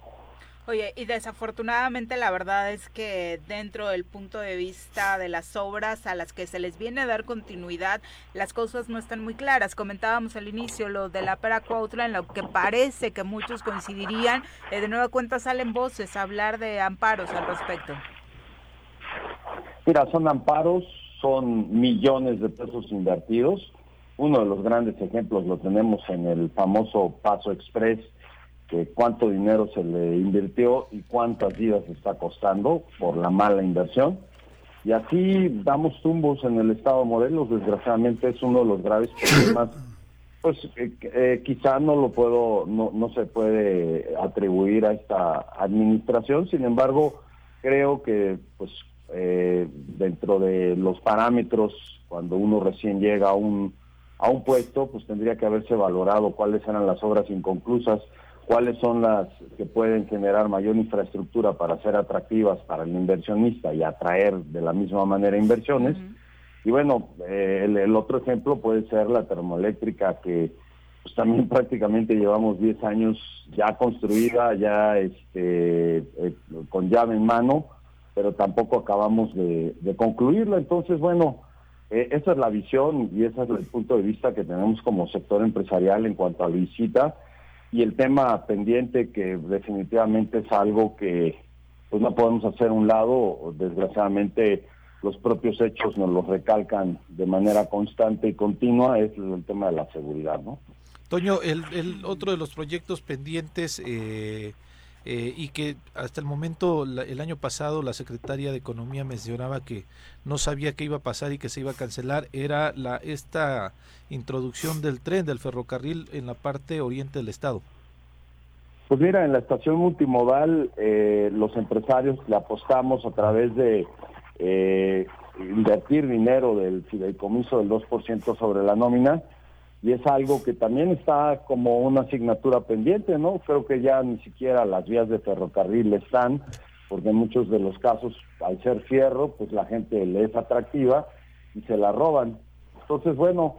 Oye, y desafortunadamente la verdad es que dentro del punto de vista de las obras a las que se les viene a dar continuidad, las cosas no están muy claras. Comentábamos al inicio lo de la Pera Cuautla, en lo que parece que muchos coincidirían. Eh, de nueva cuenta salen voces a hablar de amparos al respecto. Mira, son amparos, son millones de pesos invertidos. Uno de los grandes ejemplos lo tenemos en el famoso Paso Express, que cuánto dinero se le invirtió y cuántas vidas está costando por la mala inversión. Y así damos tumbos en el estado de Morelos, desgraciadamente es uno de los graves problemas. Pues eh, eh, quizá no lo puedo, no, no se puede atribuir a esta administración, sin embargo, creo que pues eh, dentro de los parámetros, cuando uno recién llega a un, a un puesto, pues tendría que haberse valorado cuáles eran las obras inconclusas, cuáles son las que pueden generar mayor infraestructura para ser atractivas para el inversionista y atraer de la misma manera inversiones. Y bueno, eh, el, el otro ejemplo puede ser la termoeléctrica que pues también prácticamente llevamos 10 años ya construida, ya este, eh, con llave en mano, pero tampoco acabamos de, de concluirla. Entonces, bueno, eh, esa es la visión y ese es el punto de vista que tenemos como sector empresarial en cuanto a la visita y el tema pendiente que definitivamente es algo que pues no podemos hacer un lado, desgraciadamente los propios hechos nos los recalcan de manera constante y continua, es el tema de la seguridad, ¿no? Toño, el, el otro de los proyectos pendientes, eh, eh, y que hasta el momento, la- el año pasado, la secretaria de Economía mencionaba que no sabía qué iba a pasar y que se iba a cancelar, era la esta introducción del tren, del ferrocarril en la parte oriente del estado. Pues mira, en la estación multimodal eh, los empresarios le apostamos a través de eh, invertir dinero del fideicomiso del 2% sobre la nómina y es algo que también está como una asignatura pendiente, ¿no? Creo que ya ni siquiera las vías de ferrocarril están, porque en muchos de los casos, al ser fierro, pues la gente le es atractiva y se la roban. Entonces, bueno,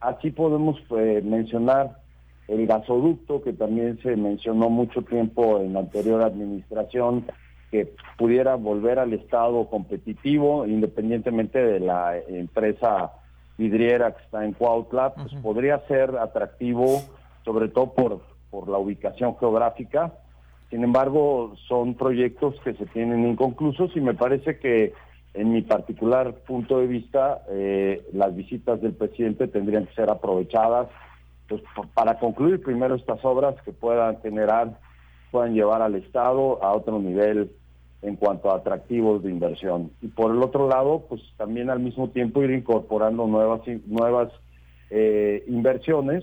así podemos eh, mencionar el gasoducto, que también se mencionó mucho tiempo en la anterior administración, que pudiera volver al estado competitivo, independientemente de la empresa vidriera que está en Cuautla, pues podría ser atractivo, sobre todo por, por la ubicación geográfica. Sin embargo, son proyectos que se tienen inconclusos y me parece que en mi particular punto de vista, eh, las visitas del presidente tendrían que ser aprovechadas pues, para concluir primero estas obras que puedan generar, puedan llevar al Estado a otro nivel en cuanto a atractivos de inversión. Y por el otro lado, pues también al mismo tiempo ir incorporando nuevas, nuevas eh, inversiones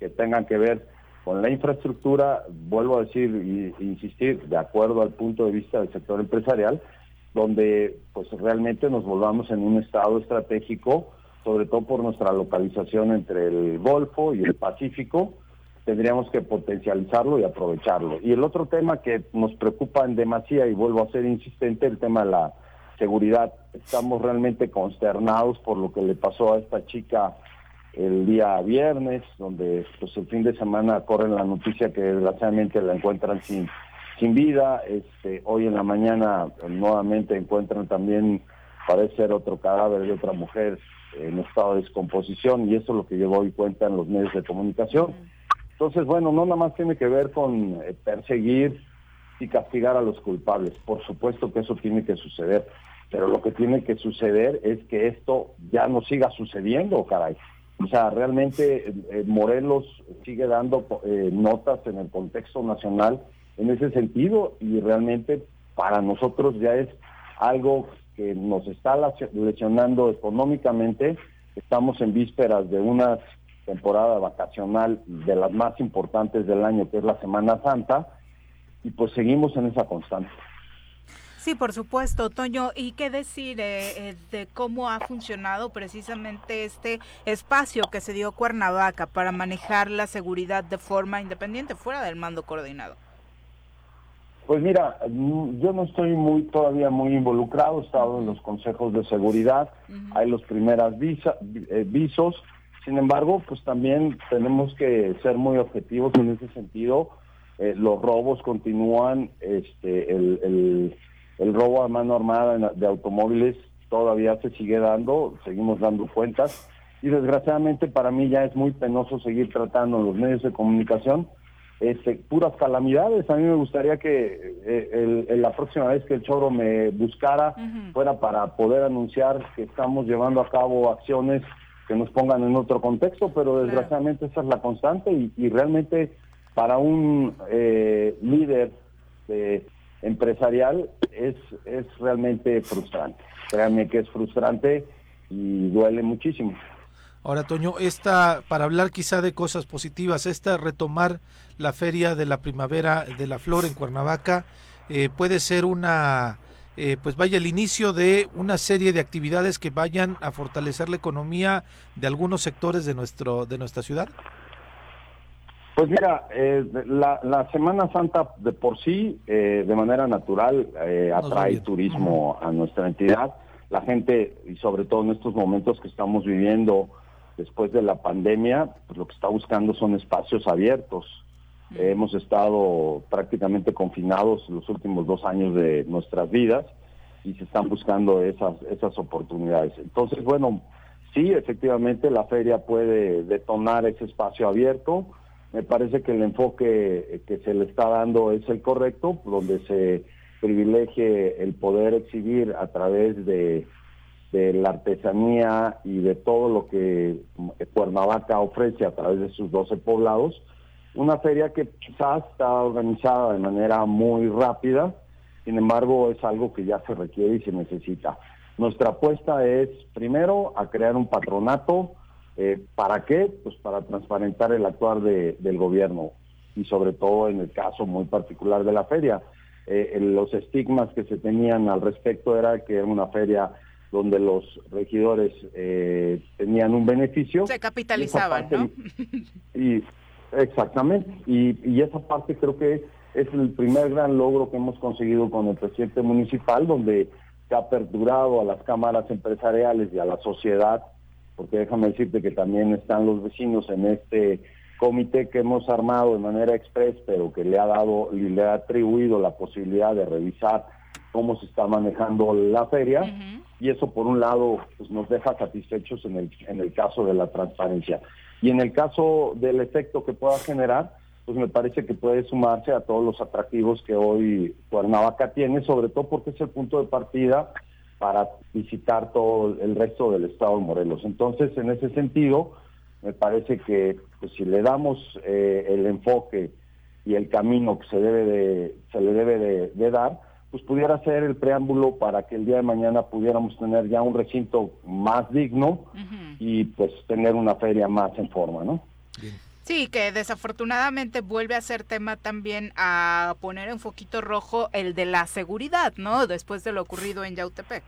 que tengan que ver con la infraestructura, vuelvo a decir y insistir, de acuerdo al punto de vista del sector empresarial, donde pues realmente nos volvamos en un estado estratégico, sobre todo por nuestra localización entre el Golfo y el Pacífico, tendríamos que potencializarlo y aprovecharlo. Y el otro tema que nos preocupa en demasía, y vuelvo a ser insistente, el tema de la seguridad. Estamos realmente consternados por lo que le pasó a esta chica el día viernes, donde pues el fin de semana corren la noticia que desgraciadamente la encuentran sin sin vida. Este, hoy en la mañana nuevamente encuentran también, parece ser otro cadáver de otra mujer en estado de descomposición y eso es lo que llevó hoy cuenta en los medios de comunicación. Entonces, bueno, no nada más tiene que ver con eh, perseguir y castigar a los culpables. Por supuesto que eso tiene que suceder, pero lo que tiene que suceder es que esto ya no siga sucediendo, caray. O sea, realmente eh, eh, Morelos sigue dando eh, notas en el contexto nacional en ese sentido y realmente para nosotros ya es algo que nos está lesionando económicamente. Estamos en vísperas de una temporada vacacional de las más importantes del año, que es la Semana Santa, y pues seguimos en esa constante. Sí, por supuesto, Toño. ¿Y qué decir eh, eh, de cómo ha funcionado precisamente este espacio que se dio Cuernavaca para manejar la seguridad de forma independiente, fuera del mando coordinado? Pues mira, mm, yo no estoy muy todavía muy involucrado, he estado en los consejos de seguridad, hay los primeros visa, eh, visos, sin embargo, pues también tenemos que ser muy objetivos en ese sentido. Eh, los robos continúan, este, el, el, el robo a mano armada de automóviles todavía se sigue dando, seguimos dando cuentas y desgraciadamente para mí ya es muy penoso seguir tratando los medios de comunicación este, puras calamidades. A mí me gustaría que eh, el- el- la próxima vez que el choro me buscara fuera para poder anunciar que estamos llevando a cabo acciones que nos pongan en otro contexto, pero desgraciadamente esa es la constante y, y realmente para un eh, líder eh, empresarial es, es realmente frustrante. Créanme que es frustrante y duele muchísimo. Ahora, Toño, esta, para hablar quizá de cosas positivas, esta retomar la feria de la primavera de la flor en Cuernavaca eh, puede ser una, eh, pues vaya el inicio de una serie de actividades que vayan a fortalecer la economía de algunos sectores de nuestro, de nuestra ciudad. Pues mira, eh, la, la Semana Santa de por sí, eh, de manera natural, eh, atrae turismo a nuestra entidad. La gente, y sobre todo en estos momentos que estamos viviendo después de la pandemia, pues lo que está buscando son espacios abiertos. Hemos estado prácticamente confinados los últimos dos años de nuestras vidas y se están buscando esas, esas oportunidades. Entonces, bueno, sí, efectivamente la feria puede detonar ese espacio abierto. Me parece que el enfoque que se le está dando es el correcto, donde se privilegie el poder exhibir a través de, de la artesanía y de todo lo que Cuernavaca ofrece a través de sus 12 poblados, una feria que quizás está organizada de manera muy rápida, sin embargo es algo que ya se requiere y se necesita. Nuestra apuesta es primero a crear un patronato, eh, ¿para qué? Pues para transparentar el actuar de- del gobierno y sobre todo en el caso muy particular de la feria. Eh, los estigmas que se tenían al respecto era que era una feria donde los regidores eh, tenían un beneficio. Se capitalizaban, ¿no? Y exactamente, y, y esa parte creo que es el primer gran logro que hemos conseguido con el presidente municipal, donde se ha aperturado a las cámaras empresariales y a la sociedad, porque déjame decirte que también están los vecinos en este comité que hemos armado de manera express, pero que le ha dado y le ha atribuido la posibilidad de revisar cómo se está manejando la feria. Y eso por un lado pues, nos deja satisfechos en el, en el caso de la transparencia. Y en el caso del efecto que pueda generar, pues me parece que puede sumarse a todos los atractivos que hoy Cuernavaca tiene, sobre todo porque es el punto de partida para visitar todo el resto del estado de Morelos. Entonces, en ese sentido, me parece que pues, si le damos eh, el enfoque y el camino que se debe de, se le debe de, de dar, pues pudiera ser el preámbulo para que el día de mañana pudiéramos tener ya un recinto más digno y pues tener una feria más en forma, ¿no? Sí, que desafortunadamente vuelve a ser tema también a poner en foquito rojo el de la seguridad, ¿no? Después de lo ocurrido en Yautepec.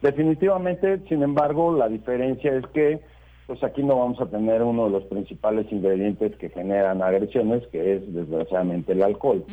Definitivamente, sin embargo, la diferencia es que pues aquí no vamos a tener uno de los principales ingredientes que generan agresiones, que es desgraciadamente el alcohol.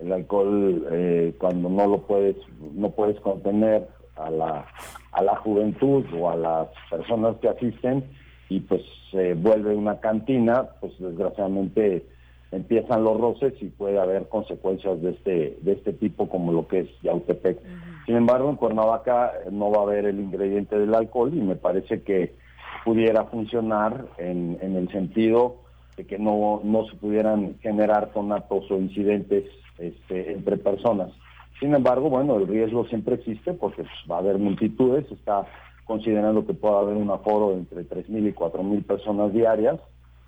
El alcohol eh, cuando no lo puedes no puedes contener a la a la juventud o a las personas que asisten y pues se vuelve una cantina, pues desgraciadamente empiezan los roces y puede haber consecuencias de este de este tipo como lo que es Yautepec. Sin embargo, en Cuernavaca no va a haber el ingrediente del alcohol y me parece que pudiera funcionar en, en el sentido de que no, no se pudieran generar conatos o incidentes este, entre personas. Sin embargo, bueno, el riesgo siempre existe porque pues, va a haber multitudes, está considerando que puede haber un aforo entre 3.000 y 4.000 personas diarias.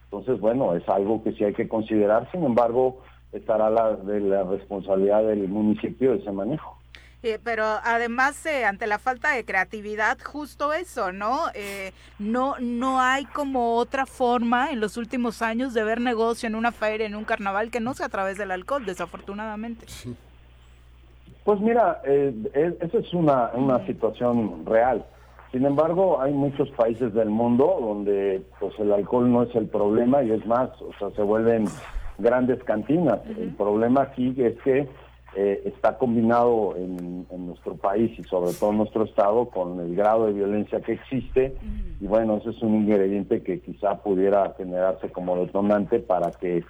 Entonces, bueno, es algo que sí hay que considerar, sin embargo, estará la, de la responsabilidad del municipio de ese manejo. Eh, pero además, eh, ante la falta de creatividad, justo eso, ¿no? Eh, no, no hay como otra forma en los últimos años de ver negocio en una feria, en un carnaval, que no sea a través del alcohol, desafortunadamente. Pues mira, eh, esa es una, una situación real. Sin embargo, hay muchos países del mundo donde pues el alcohol no es el problema y es más, o sea, se vuelven grandes cantinas. El problema aquí es que eh, está combinado en, en nuestro país y sobre todo en nuestro estado con el grado de violencia que existe y bueno, ese es un ingrediente que quizá pudiera generarse como detonante para que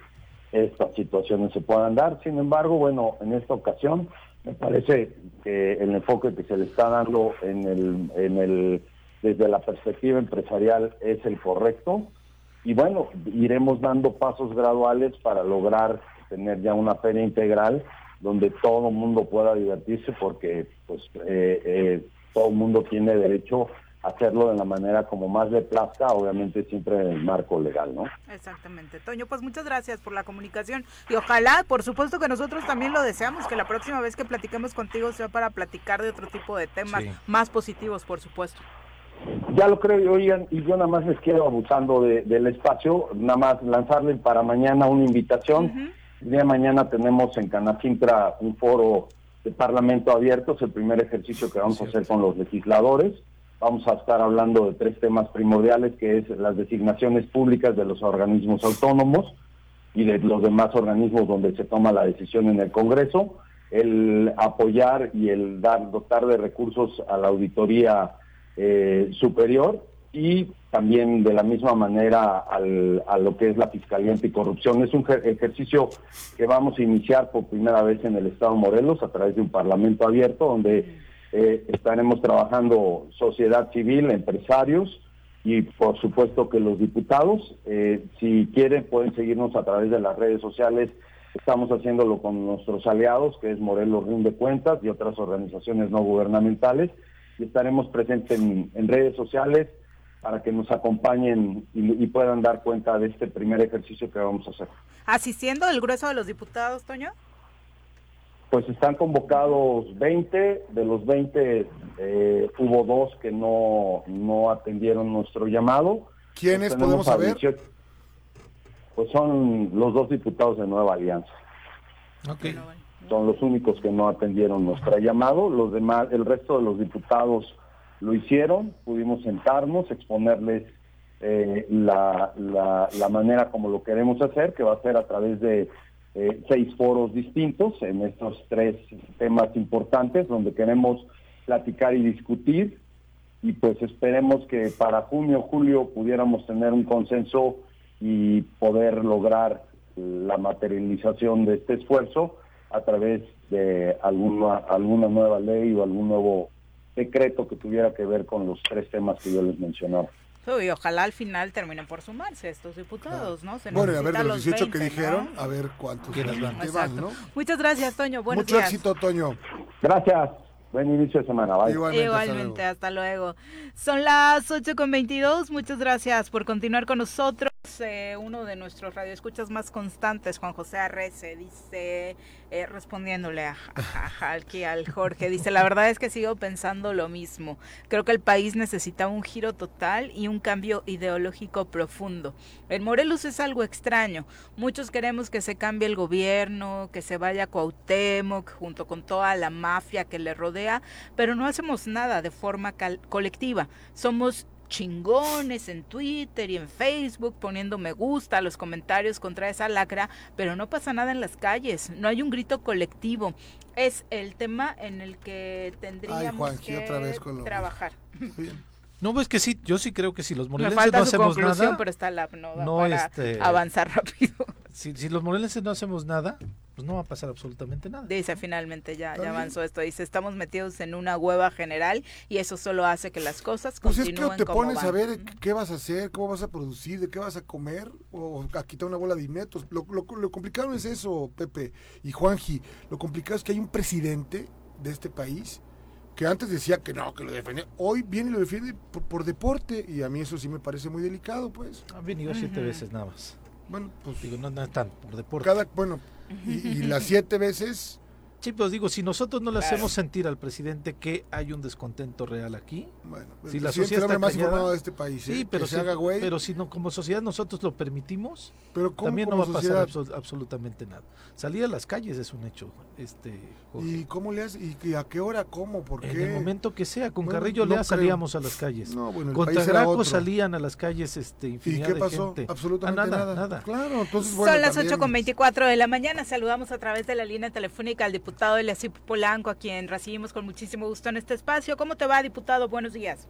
estas situaciones se puedan dar. Sin embargo, bueno, en esta ocasión me parece que el enfoque que se le está dando en el, en el, desde la perspectiva empresarial es el correcto. Y bueno, iremos dando pasos graduales para lograr tener ya una feria integral donde todo el mundo pueda divertirse porque pues eh, eh, todo el mundo tiene derecho a hacerlo de la manera como más le plazca, obviamente siempre en el marco legal, ¿no? Exactamente. Toño, pues muchas gracias por la comunicación y ojalá, por supuesto que nosotros también lo deseamos, que la próxima vez que platiquemos contigo sea para platicar de otro tipo de temas Sí. más positivos, por supuesto. Ya lo creo, y oigan, y yo nada más les quiero, abusando de- del espacio, nada más lanzarle para mañana una invitación. El día de mañana tenemos en Canacintra un foro de Parlamento abierto, es el primer ejercicio que vamos a hacer con los legisladores. Vamos a estar hablando de tres temas primordiales, que es las designaciones públicas de los organismos autónomos y de los demás organismos donde se toma la decisión en el Congreso, el apoyar y el dar dotar de recursos a la auditoría eh, superior y también de la misma manera al- a lo que es la Fiscalía Anticorrupción. Es un ejer- ejercicio que vamos a iniciar por primera vez en el Estado de Morelos a través de un Parlamento abierto donde eh, estaremos trabajando sociedad civil, empresarios y por supuesto que los diputados. Eh, si quieren pueden seguirnos a través de las redes sociales. Estamos haciéndolo con nuestros aliados, que es Morelos Rinde Cuentas y otras organizaciones no gubernamentales y estaremos presentes en, en redes sociales, para que nos acompañen y, y puedan dar cuenta de este primer ejercicio que vamos a hacer. ¿Asistiendo el grueso de los diputados, Toño? Pues están convocados 20, de los 20 eh, hubo dos que no, no atendieron nuestro llamado. ¿Quiénes podemos saber? 18 Pues son los dos diputados de Nueva Alianza. Son los únicos que no atendieron nuestro llamado. Los demás, el resto de los diputados lo hicieron. Pudimos sentarnos, exponerles eh, la, la, manera como lo queremos hacer, que va a ser a través de eh, seis foros distintos en estos tres temas importantes donde queremos platicar y discutir y pues esperemos que para junio julio pudiéramos tener un consenso y poder lograr la materialización de este esfuerzo a través de alguna alguna nueva ley o algún nuevo decreto que tuviera que ver con los tres temas que yo les mencionaba. Y ojalá al final terminen por sumarse estos diputados, ¿no? Se Bueno, y a ver, de los 18 que 20, ¿no? dijeron, a ver cuántos realmente van, ¿no? Muchas gracias, Toño. Buenos Mucho días. éxito, Toño. Gracias. Buen inicio de semana. Bye. Igualmente, hasta luego. Son las 8 con 22. Muchas gracias por continuar con nosotros. Uno de nuestros radioescuchas más constantes, Juan José Arrece, dice, eh, respondiéndole a, a- al Jorge, dice, la verdad es que sigo pensando lo mismo. Creo que el país necesita un giro total y un cambio ideológico profundo. En Morelos es algo extraño. Muchos queremos que se cambie el gobierno, que se vaya Cuauhtémoc junto con toda la mafia que le rodea, pero no hacemos nada de forma colectiva. Somos chingones en Twitter y en Facebook poniendo me gusta a los comentarios contra esa lacra, pero no pasa nada en las calles, no hay un grito colectivo. Es el tema en el que tendríamos Juanji, que otra vez con lo trabajar. No, pues que sí, yo sí creo que si los morelenses no hacemos nada, pero está la no, no, para este, avanzar rápido. si, si los morelenses no hacemos nada, pues no va a pasar absolutamente nada. Dice finalmente ya, ya avanzó esto. Dice, estamos metidos en una hueva general y eso solo hace que las cosas Pues es que continúen te como pones van. a ver qué vas a hacer, cómo vas a producir, de qué vas a comer, o a quitar una bola de ineptos. Lo, lo, lo complicado es eso, Pepe y Juanji. Lo complicado es que hay un presidente de este país que antes decía que no, que lo defendía. Hoy viene y lo defiende por, por deporte y a mí eso sí me parece muy delicado, pues. Han venido siete veces nada más. Bueno, pues digo, no, no es tan por deporte. Cada, bueno, y, y las siete veces... Sí, pues digo, si nosotros no le Claro. hacemos sentir al presidente que hay un descontento real aquí, Bueno, si la sociedad es el hombre está más callada- informado de este país, sí, ¿eh? pero Que se si, haga güey. pero si no, como sociedad nosotros lo permitimos, Pero ¿cómo también no va a pasar abso- absolutamente nada. Salir a las calles es un hecho, este, Jorge. ¿Y cómo le? ¿Y y a qué hora? ¿Cómo? ¿Por qué? En el momento que sea, con Bueno, Carrillo no Lea creo. salíamos a las calles. No, bueno, el con país era Tagraco otro. salían a las calles este, ¿Y infinidad qué de pasó? gente. Absolutamente Ah, nada, nada. nada. Claro, entonces Son las también- 8 con 24 de la mañana. Saludamos a través de la línea telefónica al diputado Eliasip Polanco, a quien recibimos con muchísimo gusto en este espacio. ¿Cómo te va, diputado? Buenos días.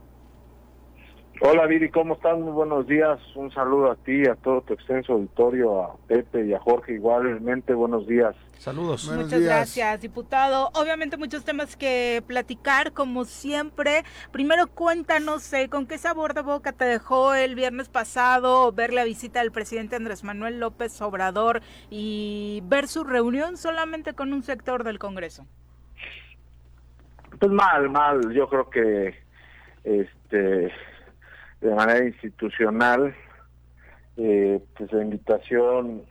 Hola Viri, ¿cómo están? Muy buenos días. Un saludo a ti, a todo tu extenso auditorio, a Pepe y a Jorge igualmente. Buenos días. Saludos. Muchas gracias, diputado. Obviamente muchos temas que platicar, como siempre. Primero cuéntanos eh, con qué sabor de boca te dejó el viernes pasado ver la visita del presidente Andrés Manuel López Obrador y ver su reunión solamente con un sector del Congreso. Pues mal, mal. Yo creo que este de manera institucional, eh, pues la invitación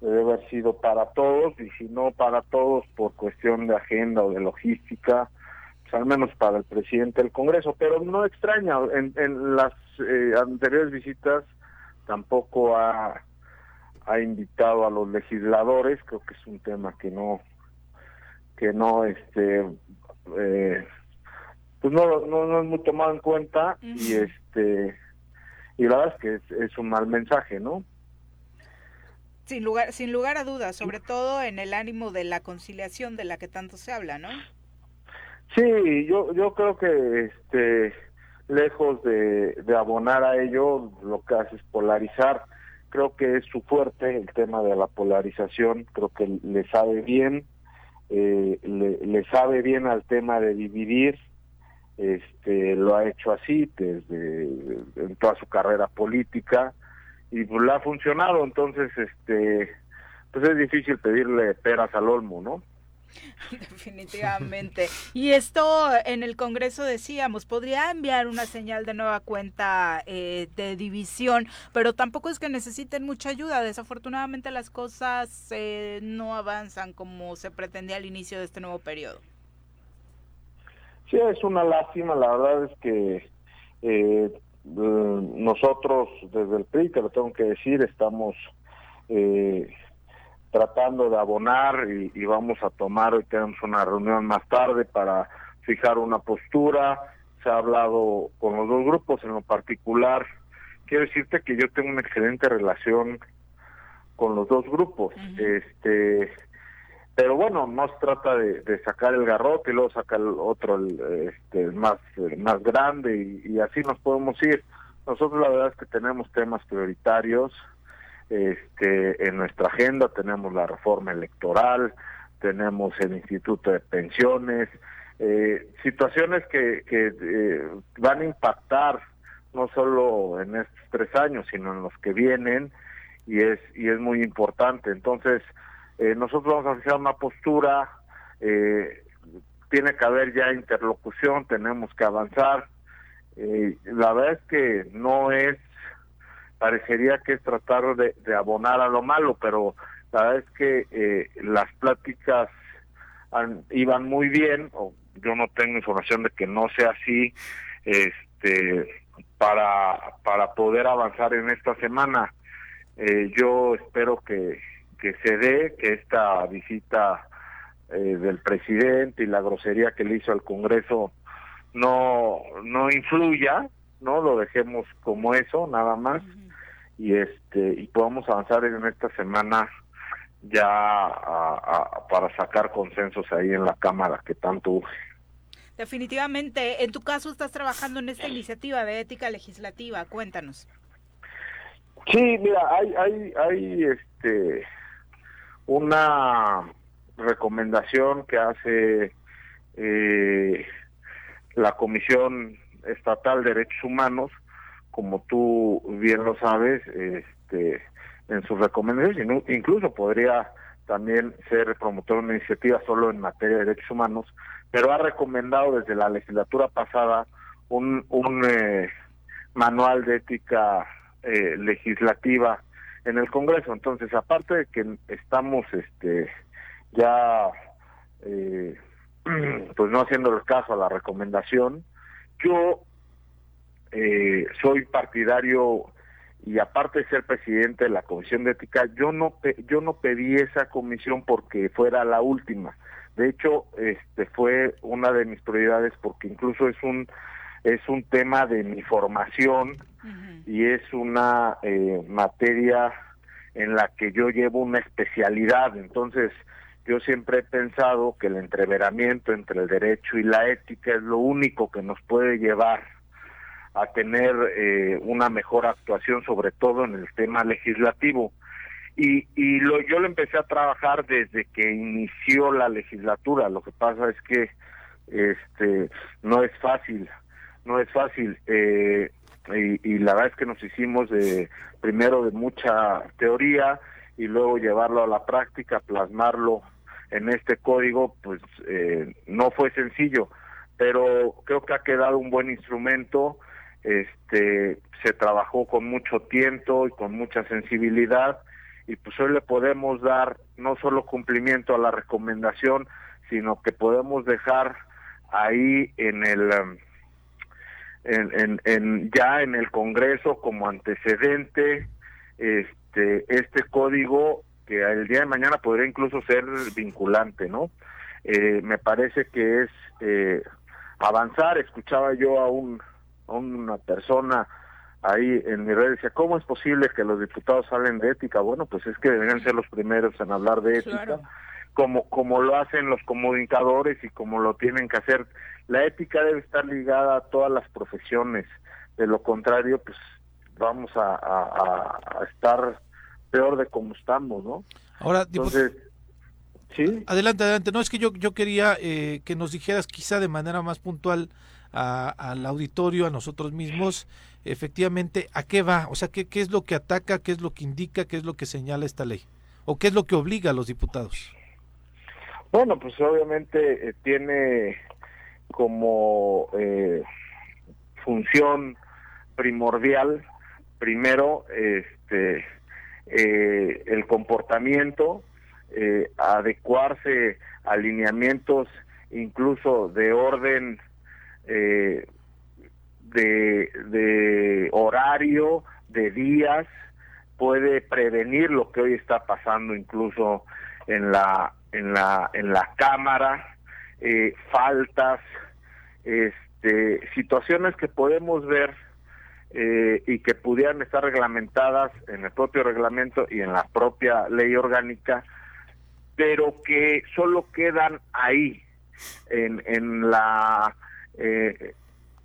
debe haber sido para todos y si no para todos por cuestión de agenda o de logística, pues al menos para el presidente del Congreso. Pero no extraña, en, en las eh, anteriores visitas tampoco ha, ha invitado a los legisladores, creo que es un tema que no que no este eh, pues no, no, no es muy tomado en cuenta y este y la verdad es que es, es un mal mensaje, ¿no? Sin lugar, sin lugar a dudas, sobre todo en el ánimo de la conciliación de la que tanto se habla, ¿no? Sí, yo yo creo que este lejos de, de abonar a ello, lo que hace es polarizar. Creo que es su fuerte el tema de la polarización, creo que le sabe bien, eh, le, le sabe bien al tema de dividir, este lo ha hecho así desde en toda su carrera política y pues le ha funcionado, entonces este pues es difícil pedirle peras al olmo, ¿no? Definitivamente. Y esto en el Congreso decíamos, podría enviar una señal de nueva cuenta eh, de división, pero tampoco es que necesiten mucha ayuda. Desafortunadamente las cosas eh, no avanzan como se pretendía al inicio de este nuevo periodo. Sí, es una lástima. La verdad es que eh, nosotros desde el PRI, que lo tengo que decir, estamos eh, tratando de abonar y, vamos a tomar, hoy tenemos una reunión más tarde para fijar una postura, se ha hablado con los dos grupos en lo particular, quiero decirte que yo tengo una excelente relación con los dos grupos, este pero bueno, no se trata de, sacar el garrote y luego sacar el otro el, este, más, más grande y, y así nos podemos ir. Nosotros la verdad es que tenemos temas prioritarios, este, en nuestra agenda tenemos la reforma electoral, tenemos el Instituto de Pensiones, eh, situaciones que, que eh, van a impactar no solo en estos tres años, sino en los que vienen y es y es muy importante. Entonces eh, nosotros vamos a fijar una postura, tiene que haber ya interlocución, tenemos que avanzar. la verdad es que no es parecería que es tratar de, abonar a lo malo, pero la verdad es que eh, las pláticas iban muy bien, o yo no tengo información de que no sea así, este, para, para poder avanzar en esta semana. Eh, yo espero que, que se dé, que esta visita eh, del presidente y la grosería que le hizo al Congreso no, no influya, no lo dejemos como eso, nada más. Y este y podamos avanzar en esta semana ya para sacar consensos ahí en la cámara que tanto urge. Definitivamente, en tu caso estás trabajando en esta iniciativa de ética legislativa, cuéntanos. Sí, mira, hay hay hay este una recomendación que hace eh, la Comisión Estatal de Derechos Humanos como tú bien lo sabes, este, en sus recomendaciones, incluso podría también ser promotor de una iniciativa solo en materia de derechos humanos, pero ha recomendado desde la legislatura pasada un, un eh, manual de ética eh, legislativa en el Congreso. Entonces, aparte de que estamos este ya eh, pues no haciendo el caso a la recomendación, yo eh, soy partidario y aparte de ser presidente de la comisión de ética, yo no yo no pedí esa comisión porque fuera la última. De hecho, este fue una de mis prioridades porque incluso es un es un tema de mi formación y es una eh, materia en la que yo llevo una especialidad. Entonces, yo siempre he pensado que el entreveramiento entre el derecho y la ética es lo único que nos puede llevar a tener eh, una mejor actuación, sobre todo en el tema legislativo. Y, y lo, yo lo empecé a trabajar desde que inició la legislatura. Lo que pasa es que este no es fácil, no es fácil. Eh, y, y, la verdad es que nos hicimos de primero de mucha teoría y luego llevarlo a la práctica, plasmarlo en este código, pues eh, no fue sencillo, pero creo que ha quedado un buen instrumento este se trabajó con mucho tiempo y con mucha sensibilidad y pues hoy le podemos dar no solo cumplimiento a la recomendación sino que podemos dejar ahí en el um, en, en, ya en el Congreso como antecedente este este código que el día de mañana podría incluso ser vinculante no eh, me parece que es eh, avanzar escuchaba yo a un una persona ahí en mi red decía, ¿cómo es posible que los diputados hablen de ética? Bueno, pues es que deberían ser los primeros en hablar de ética, como, como lo hacen los comunicadores y como lo tienen que hacer. La ética debe estar ligada a todas las profesiones, de lo contrario, pues vamos a, a, estar peor de como estamos, ¿no? Ahora, Entonces, ¿sí? Adelante, adelante. No, es que yo, yo quería eh, que nos dijeras quizá de manera más puntual al auditorio, a nosotros mismos, efectivamente, ¿a qué va? O sea, ¿qué, ¿qué es lo que ataca, qué es lo que indica, qué es lo que señala esta ley? ¿O qué es lo que obliga a los diputados? Bueno, pues obviamente eh, tiene como eh, función primordial, primero, este, eh, el comportamiento, eh, adecuarse a lineamientos incluso de orden eh, de, de horario, de días, puede prevenir lo que hoy está pasando incluso en la en la en la cámara eh, faltas este situaciones que podemos ver eh, y que pudieran estar reglamentadas en el propio reglamento y en la propia ley orgánica pero que solo quedan ahí en en la eh,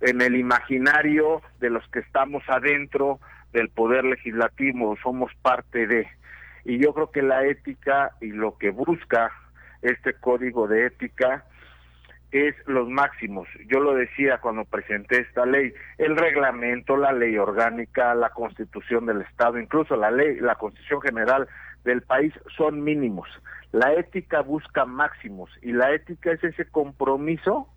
en el imaginario de los que estamos adentro del poder legislativo, somos parte de. Y yo creo que la ética y lo que busca este código de ética es los máximos. Yo lo decía cuando presenté esta ley, el reglamento, la ley orgánica, la constitución del Estado, incluso la ley, la constitución general del país son mínimos. La ética busca máximos y la ética es ese compromiso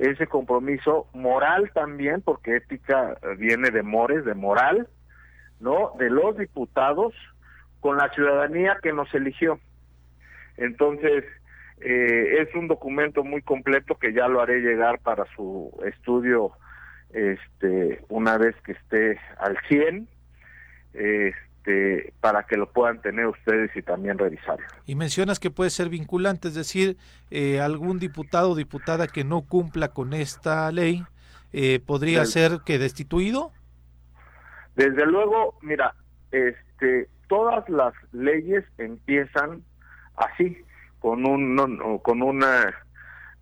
ese compromiso moral también, porque ética viene de mores, de moral, ¿no? De los diputados con la ciudadanía que nos eligió. Entonces, eh, es un documento muy completo que ya lo haré llegar para su estudio este una vez que esté al 100 este para que lo puedan tener ustedes y también revisarlo. Y mencionas que puede ser vinculante, es decir, eh, algún diputado o diputada que no cumpla con esta ley eh, podría ser que destituido. Desde luego, mira, este, todas las leyes empiezan así, con un, no- con una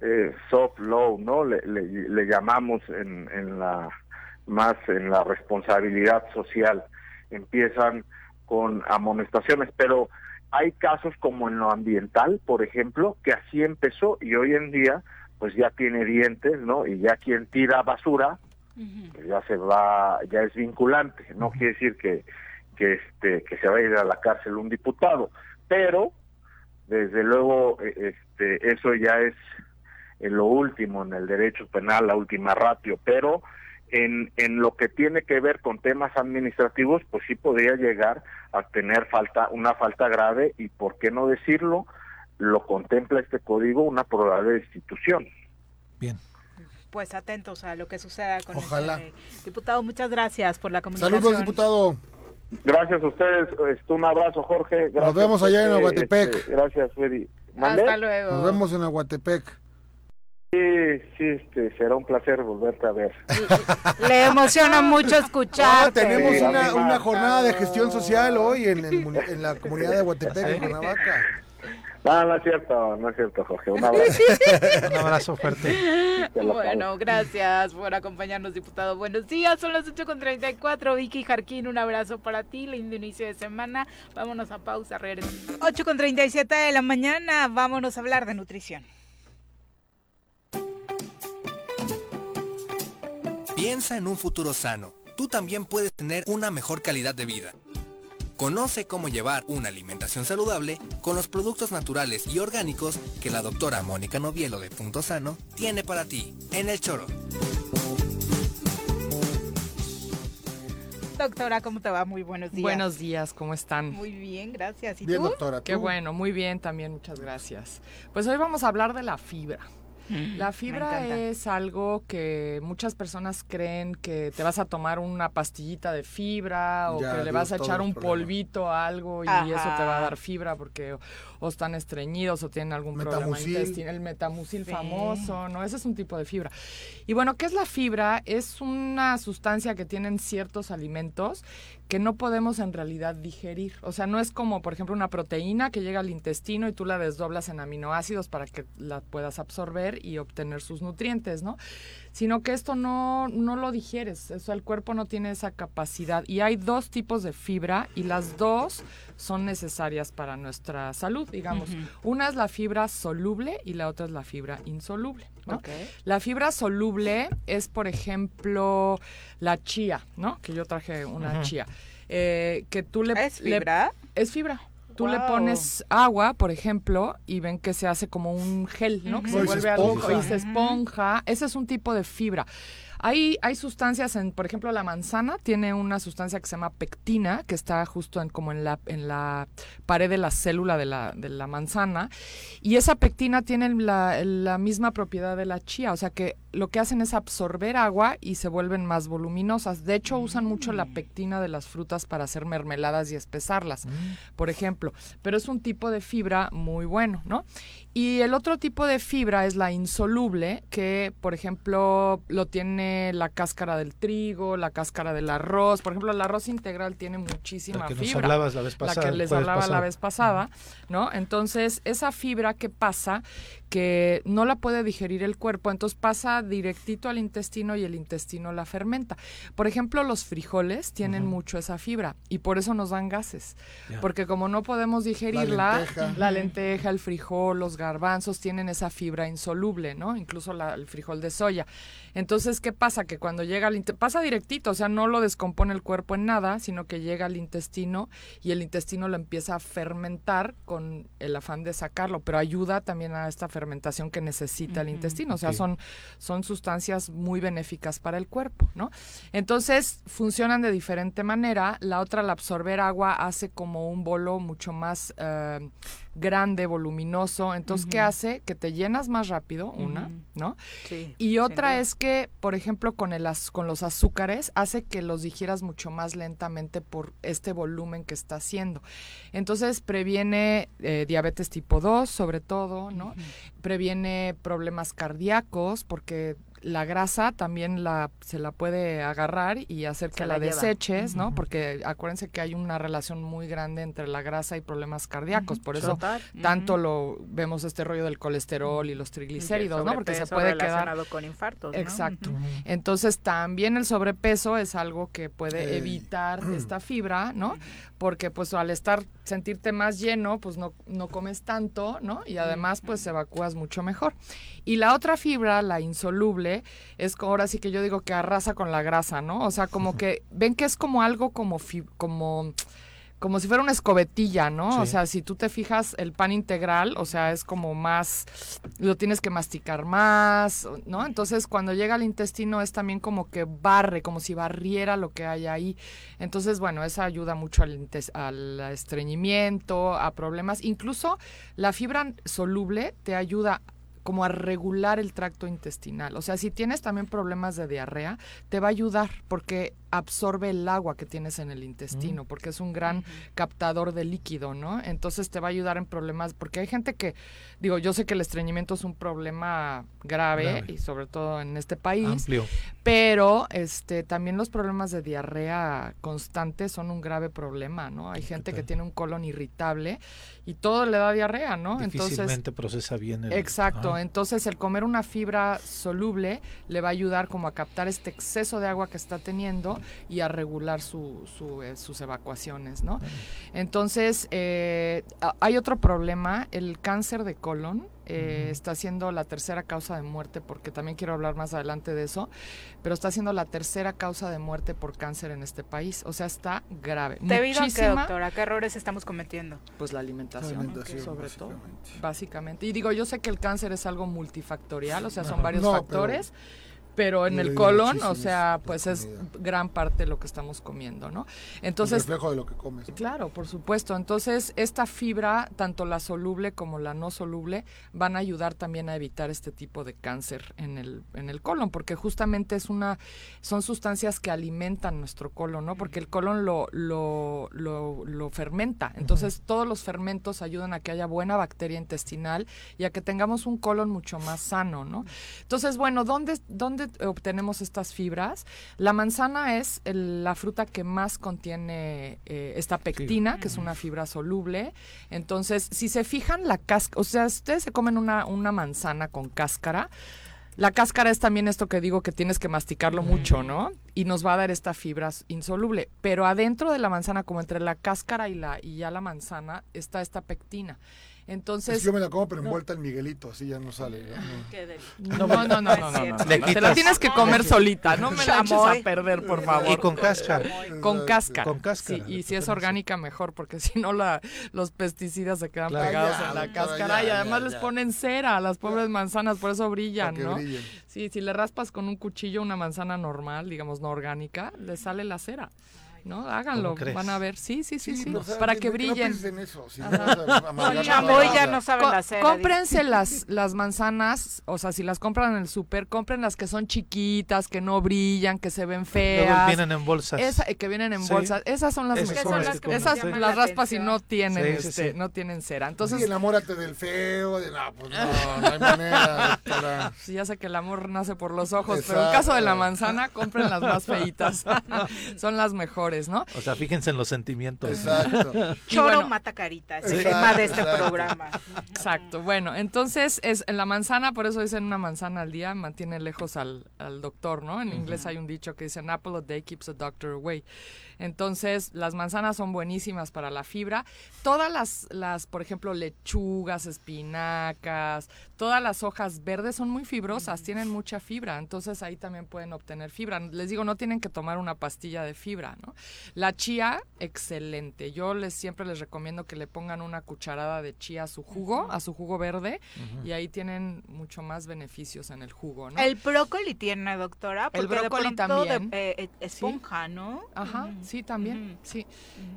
eh, soft law, ¿no? Le, le- le llamamos en, en la más en la responsabilidad social. Empiezan con amonestaciones, pero hay casos como en lo ambiental, por ejemplo, que así empezó y hoy en día pues ya tiene dientes, ¿no? Y ya quien tira basura pues ya se va, ya es vinculante. No quiere decir que que este que se va a ir a la cárcel un diputado, pero desde luego eh, este eso ya es en lo último en el derecho penal, la última ratio, pero en, en lo que tiene que ver con temas administrativos, pues sí podría llegar a tener falta, una falta grave y por qué no decirlo, lo contempla este código una probable destitución. Pues atentos a lo que suceda con Ojalá. este diputado. Muchas gracias por la comunicación. Saludos, diputado. Gracias a ustedes, este, un abrazo Jorge. Gracias, Nos vemos allá en este, Aguatepec. este, gracias, Freddy. ¿Mandé? Hasta luego. Nos vemos en Aguatepec. Sí, sí, este, será un placer volverte a ver. Le emociona mucho Ah, escucharte. tenemos Sí, una, una jornada de gestión social hoy en, el muni- en la comunidad de Aguatepec, en Cuernavaca. No, no es cierto, no es cierto, Jorge. Un abrazo. Un abrazo fuerte. Bueno, gracias por acompañarnos, diputado. Buenos días, son las 8.34. Vicky Jarquín, un abrazo para ti. Lindo inicio de semana. Vámonos a pausa, regresamos. 8.37 de la mañana, vámonos a hablar de nutrición. Piensa en un futuro sano. Tú también puedes tener una mejor calidad de vida. Conoce cómo llevar una alimentación saludable con los productos naturales y orgánicos que la doctora Mónica Novielo de Punto Sano tiene para ti en el choro. Doctora, ¿cómo te va? Muy buenos días. Buenos días, ¿cómo están? Muy bien, gracias. ¿Y Bien, tú? doctora. Qué bueno, muy bien también, muchas gracias. Pues hoy vamos a hablar de la fibra. La fibra es algo que muchas personas creen que te vas a tomar una pastillita de fibra o Ya, que le Dios, vas a echar un problema. polvito a algo y Ajá. eso te va a dar fibra porque o, o están estreñidos o tienen algún problema Metamucil. intestinal, el metamucil Sí. famoso, ¿no? Ese es un tipo de fibra. Y bueno, ¿qué es la fibra? Es una sustancia que tienen ciertos alimentos que no podemos en realidad digerir. O sea, no es como, por ejemplo, una proteína que llega al intestino y tú la desdoblas en aminoácidos para que la puedas absorber y obtener sus nutrientes, ¿no? Sino que esto no, no lo digieres, o sea, el cuerpo no tiene esa capacidad. Y hay dos tipos de fibra y las dos son necesarias para nuestra salud, digamos. Una es la fibra soluble y la otra es la fibra insoluble. ¿No? Ok. La fibra soluble es, por ejemplo, la chía, ¿no? Que yo traje una chía. Eh, que tú le... ¿Es le- fibra? es fibra. tú le pones agua, por ejemplo, y ven que se hace como un gel, ¿no? Que se vuelve algo y se esponja. Ese es un tipo de fibra. Hay, hay sustancias en, por ejemplo, la manzana tiene una sustancia que se llama pectina, que está justo en, como en la, en la pared de la célula de la, de la manzana. Y esa pectina tiene la, la misma propiedad de la chía, o sea que lo que hacen es absorber agua y se vuelven más voluminosas. De hecho, usan mucho la pectina de las frutas para hacer mermeladas y espesarlas, por ejemplo. Pero es un tipo de fibra muy bueno, ¿no? Y el otro tipo de fibra es la insoluble, que por ejemplo lo tiene la cáscara del trigo, la cáscara del arroz. Por ejemplo, el arroz integral tiene muchísima La que nos fibra. hablabas la vez La pasada, que el les hablaba la vez pasada, ¿no? Entonces, esa fibra, ¿qué pasa? Que no la puede digerir el cuerpo, entonces pasa directito al intestino y el intestino la fermenta. Por ejemplo, los frijoles tienen mucho esa fibra y por eso nos dan gases. Porque como no podemos digerirla, lenteja. la lenteja, el frijol, los garbanzos tienen esa fibra insoluble, ¿no? Incluso la- el frijol de soya. Entonces, ¿qué pasa? Que cuando llega al inte- pasa directito, o sea, no lo descompone el cuerpo en nada, sino que llega al intestino y el intestino lo empieza a fermentar con el afán de sacarlo, pero ayuda también a esta fermentación que necesita el intestino, o sea, son, son sustancias muy benéficas para el cuerpo, ¿no? Entonces, funcionan de diferente manera. La otra, al absorber agua, hace como un bolo mucho más eh, grande, voluminoso. Entonces, ¿qué hace? Que te llenas más rápido, una. ¿no? Sí, Y otra es que, por ejemplo, con, el, az- con los azúcares, hace que los digieras mucho más lentamente por este volumen que está haciendo. Entonces, previene eh, diabetes tipo 2, sobre todo, ¿no? Previene problemas cardíacos, porque la grasa también la, se la puede agarrar y hacer Se que la deseches, ¿no? Porque acuérdense que hay una relación muy grande entre la grasa y problemas cardíacos. Por eso Total. tanto lo vemos este rollo del colesterol y los triglicéridos, ¿no? Porque se puede quedar relacionado con infartos, ¿no? Exacto. Entonces también el sobrepeso es algo que puede Ey. evitar esta fibra, ¿no? Porque pues al estar sentirte más lleno, pues no, no comes tanto, ¿no? Y además pues evacúas mucho mejor. Y la otra fibra, la insoluble, es ahora sí que yo digo que arrasa con la grasa, ¿no? O sea, como que ven que es como algo como como como si fuera una escobetilla, ¿no? Sí. O sea, si tú te fijas, el pan integral, o sea, es como más, lo tienes que masticar más, ¿no? Entonces, cuando llega al intestino es también como que barre, como si barriera lo que hay ahí. Entonces, bueno, esa ayuda mucho al, al estreñimiento, a problemas. Incluso la fibra soluble te ayuda como a regular el tracto intestinal. O sea, si tienes también problemas de diarrea, te va a ayudar porque absorbe el agua que tienes en el intestino, porque es un gran captador de líquido, ¿no? Entonces te va a ayudar en problemas, porque hay gente que, digo, yo sé que el estreñimiento es un problema grave, Grave. y sobre todo en este país, Amplio. pero este también los problemas de diarrea constante son un grave problema, ¿no? Hay gente que tiene un colon irritable y todo le da diarrea, ¿no? Difícilmente procesa bien el... Exacto, Ah, entonces el comer una fibra soluble le va a ayudar como a captar este exceso de agua que está teniendo y a regular su, su, eh, sus evacuaciones, ¿no? Entonces, eh, hay otro problema, el cáncer de colon eh, está siendo la tercera causa de muerte, porque también quiero hablar más adelante de eso, pero está siendo la tercera causa de muerte por cáncer en este país, o sea, está grave. ¿Debido a qué, doctora? ¿Qué errores estamos cometiendo? pues la alimentación, La alimentación, sobre todo, básicamente. básicamente. Y digo, yo sé que el cáncer es algo multifactorial, o sea, son varios No, factores, pero, en Yo el colon, o sea, pues es gran parte de lo que estamos comiendo, ¿no? el Entonces, reflejo de lo que comes. ¿no? Claro, por supuesto. Entonces, esta fibra, tanto la soluble como la no soluble, van a ayudar también a evitar este tipo de cáncer en el, en el colon, porque justamente es una, son sustancias que alimentan nuestro colon, ¿no? Porque el colon lo, lo, lo, lo fermenta. Entonces, todos los fermentos ayudan a que haya buena bacteria intestinal y a que tengamos un colon mucho más sano, ¿no? Entonces, bueno, ¿dónde, dónde obtenemos estas fibras? La manzana es el- la fruta que más contiene eh, esta pectina, que es una fibra soluble. Entonces, si se fijan, la cáscara, o sea, si ustedes se comen una, una manzana con cáscara, la cáscara es también esto que digo que tienes que masticarlo mucho, ¿no? Y nos va a dar esta fibra insoluble. Pero adentro de la manzana, como entre la cáscara y, la, y ya la manzana, está esta pectina. Entonces, Es que yo me la como, pero envuelta en Miguelito, así ya no sale. ¿no? no, no, no, no, no, no, no, Le no, Te la tienes que comer solita, no me la eches a perder, por favor. Y con cáscara. Con cáscara. Con cáscara. Y si es orgánica, mejor, porque si no, la, los pesticidas se quedan Claro. pegados Ya, en la cáscara ya, y además ya, les ponen cera a las pobres manzanas, por eso brillan, ¿no? brillen. Sí, si le raspas con un cuchillo una manzana normal, digamos no orgánica, le sale la cera. ¿No? Háganlo, van a ver. Sí, sí, sí, sí. no saben para que- que no brillen. pienses en eso, si no ya no saben Co- cera. cómprense las, las manzanas, o sea, si las compran en el súper, compren las que son chiquitas, que no brillan, que se ven feas. Luego vienen en bolsas. Esa- que vienen en Sí. bolsas. Esas son las Esas mejores. son las que Esas las raspas y no tienen, Sí, este, sí. no tienen cera. Sí, Entonces, enamórate del feo, de no, pues no, no hay manera, ya sé que el amor nace por los ojos, pero en caso de la manzana, compren las más feitas. son las mejores, ¿no? O sea, fíjense en los sentimientos. Exacto. Choro bueno, mata carita, es el tema de este Exacto. programa. Exacto. Bueno, entonces es en la manzana, por eso dicen una manzana al día, mantiene lejos al, al doctor, ¿no? En inglés hay un dicho que dice an apple a day keeps a doctor away. Entonces, las manzanas son buenísimas para la fibra. Todas las, las, por ejemplo, lechugas, espinacas, todas las hojas verdes son muy fibrosas, tienen mucha fibra. Entonces, ahí también pueden obtener fibra. Les digo, no tienen que tomar una pastilla de fibra, ¿no? La chía, excelente. Yo les siempre les recomiendo que le pongan una cucharada de chía a su jugo, a su jugo verde, y ahí tienen mucho más beneficios en el jugo, ¿no? El brócoli tiene, doctora, El porque de brócoli pronto de- también. eh, eh, esponja, ¿no? Ajá, Ujú. Sí, también, sí.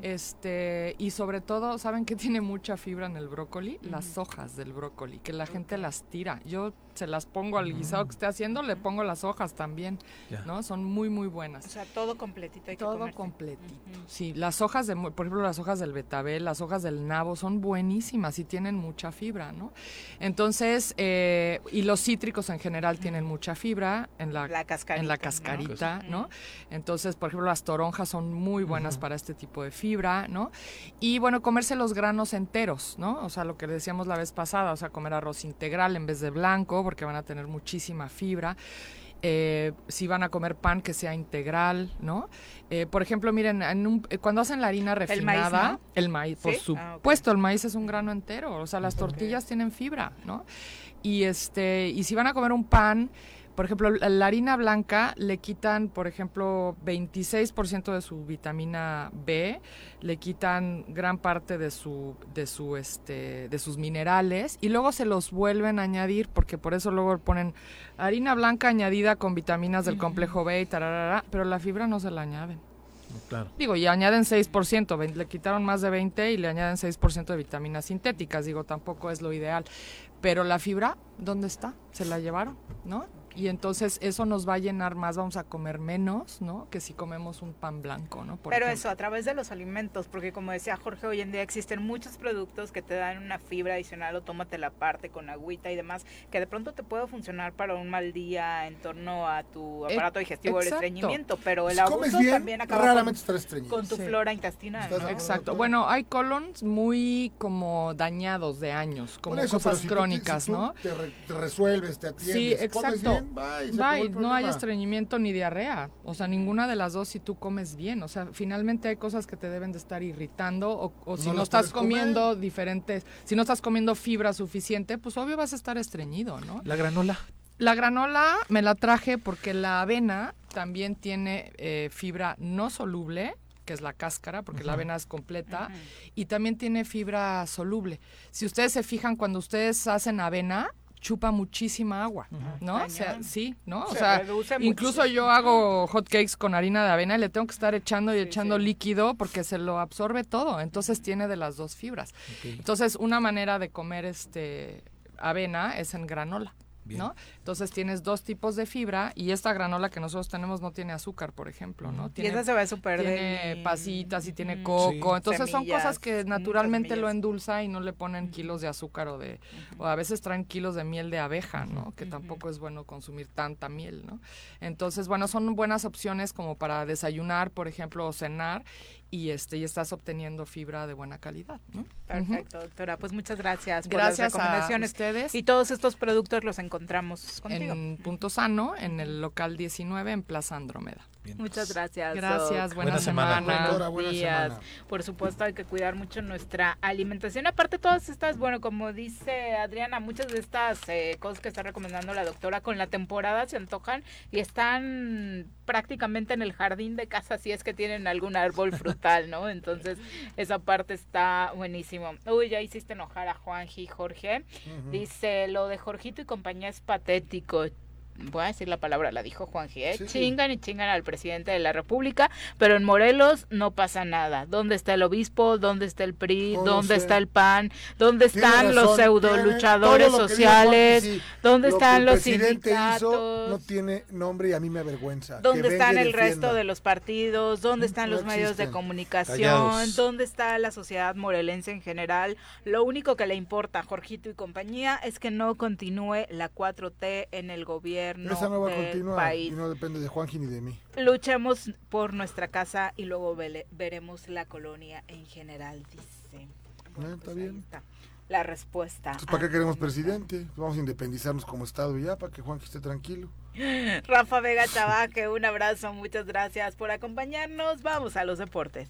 Este, y sobre todo, ¿saben qué tiene mucha fibra en el brócoli? Las hojas del brócoli, que la gente las tira. Yo se las pongo al guisado que esté haciendo, le pongo las hojas también, Ya. ¿no? Son muy, muy buenas. O sea, todo completito hay que Todo comerse. completito. Sí, las hojas de, por ejemplo, las hojas del betabel, las hojas del nabo son buenísimas y tienen mucha fibra, ¿no? Entonces, eh, y los cítricos en general tienen mucha fibra en la, La cascarita, en la ¿no? cascarita, ¿no? Entonces, por ejemplo, las toronjas son muy buenas para este tipo de fibra, ¿no? Y bueno, comerse los granos enteros, ¿no? O sea, lo que decíamos la vez pasada, o sea, comer arroz integral en vez de blanco, porque van a tener muchísima fibra. Eh, si van a comer pan que sea integral, ¿no? Eh, por ejemplo, miren, en un- eh, cuando hacen la harina maíz, refinada, ¿no? el maíz, por. Ah, supuesto, el maíz es un grano entero, o sea, las tortillas tienen fibra, ¿no? Y este, y si van a comer un pan, por ejemplo, la harina blanca le quitan, por ejemplo, 26% de su vitamina B, le quitan gran parte de su de su este de sus minerales y luego se los vuelven a añadir porque por eso luego ponen harina blanca añadida con vitaminas del complejo B y tararara, pero la fibra no se la añaden. Claro. Digo, y añaden 6%, vein- le quitaron más de 20 y le añaden 6% de vitaminas sintéticas, digo, tampoco es lo ideal. Pero la fibra, ¿dónde está? Se la llevaron, ¿no? Y entonces eso nos va a llenar más, vamos a comer menos, ¿no? Que si comemos un pan blanco, ¿no? Por Pero ejemplo. eso, a través de los alimentos, porque como decía Jorge, hoy en día existen muchos productos que te dan una fibra adicional o tómatela aparte con agüita y demás, que de pronto te puede funcionar para un mal día en torno a tu Eh, aparato digestivo o el estreñimiento, pero el Si comes abuso bien, también acaba raramente con, tu Sí. flora intestinal. Exacto. Bueno, hay colons muy como dañados de años, como eso, cosas si tú crónicas, si tú ¿no? Te, re- te resuelves, te atiendes, Sí, comes exacto. Bien, bye, no hay estreñimiento ni diarrea. O sea, ninguna de las dos si tú comes bien. O sea, finalmente hay cosas que te deben de estar irritando o, o si No estás comer. comiendo diferentes, si no estás comiendo fibra suficiente, pues obvio vas a estar estreñido, ¿no? La granola. La granola me la traje porque la avena también tiene eh, fibra no soluble, que es la cáscara, porque la avena es completa, y también tiene fibra soluble. Si ustedes se fijan, cuando ustedes hacen avena, chupa muchísima agua, ¿no? O sea, sí, ¿no? O Se sea, incluso muchísimo. yo hago hot cakes con harina de avena y le tengo que estar echando y echando sí. líquido porque se lo absorbe todo, entonces tiene de las dos fibras. Entonces, una manera de comer este avena es en granola. ¿No? Entonces tienes dos tipos de fibra y esta granola que nosotros tenemos no tiene azúcar, por ejemplo, ¿no? Tiene, esa se ve súper Tiene pasitas y tiene coco, Sí. entonces son cosas que naturalmente lo endulza y no le ponen kilos de azúcar o de o a veces traen kilos de miel de abeja, ¿no? Que tampoco es bueno consumir tanta miel, ¿no? Entonces, bueno, son buenas opciones como para desayunar, por ejemplo, o cenar y este y estás obteniendo fibra de buena calidad. ¿no? Perfecto, doctora. Pues muchas gracias por Gracias las a recomendaciones. ustedes. Y todos estos productos los encontramos contigo. En Punto Sano, en el local 19 en Plaza Andrómeda. Muchas gracias. Gracias, buena Buena semana. semana. Doctora, Buenos buena días. semana. Por supuesto, hay que cuidar mucho nuestra alimentación. Aparte, todas estas, bueno, como dice Adriana, muchas de estas eh, cosas que está recomendando la doctora con la temporada se antojan y están prácticamente en el jardín de casa si es que tienen algún árbol frutal, ¿no? Entonces, esa parte está buenísimo. Uy, ya hiciste enojar a Juanji, Jorge. Dice, lo de Jorgito y compañía es patético. Voy a decir la palabra, la dijo Juanji, ¿eh? Sí. Chingan y chingan al presidente de la República, pero en Morelos no pasa nada. ¿Dónde está el obispo? ¿Dónde está el PRI? No ¿Dónde sé. está el PAN? ¿Dónde están los pseudo luchadores que dijo sociales? Sí. ¿Dónde Lo que están el los presidente hizo sindicatos? no tiene nombre y a mí me avergüenza. Que ¿Dónde están el resto de los partidos? ¿Dónde están no los medios de comunicación? Callados. ¿Dónde está la sociedad morelense en general? Lo único que le importa a Jorgito y compañía es que no continúe la 4T en el gobierno Esa no va a continuar país. y no depende de Juanji ni de mí. Luchemos por nuestra casa y luego vele- veremos la colonia en general, dice. Ah, está bien. Está la respuesta. Entonces, ¿para qué queremos presidente? Vamos a independizarnos como Estado y ya, para que Juanji esté tranquilo. Rafa Vega Chavaque, un abrazo, muchas gracias por acompañarnos. Vamos a los deportes.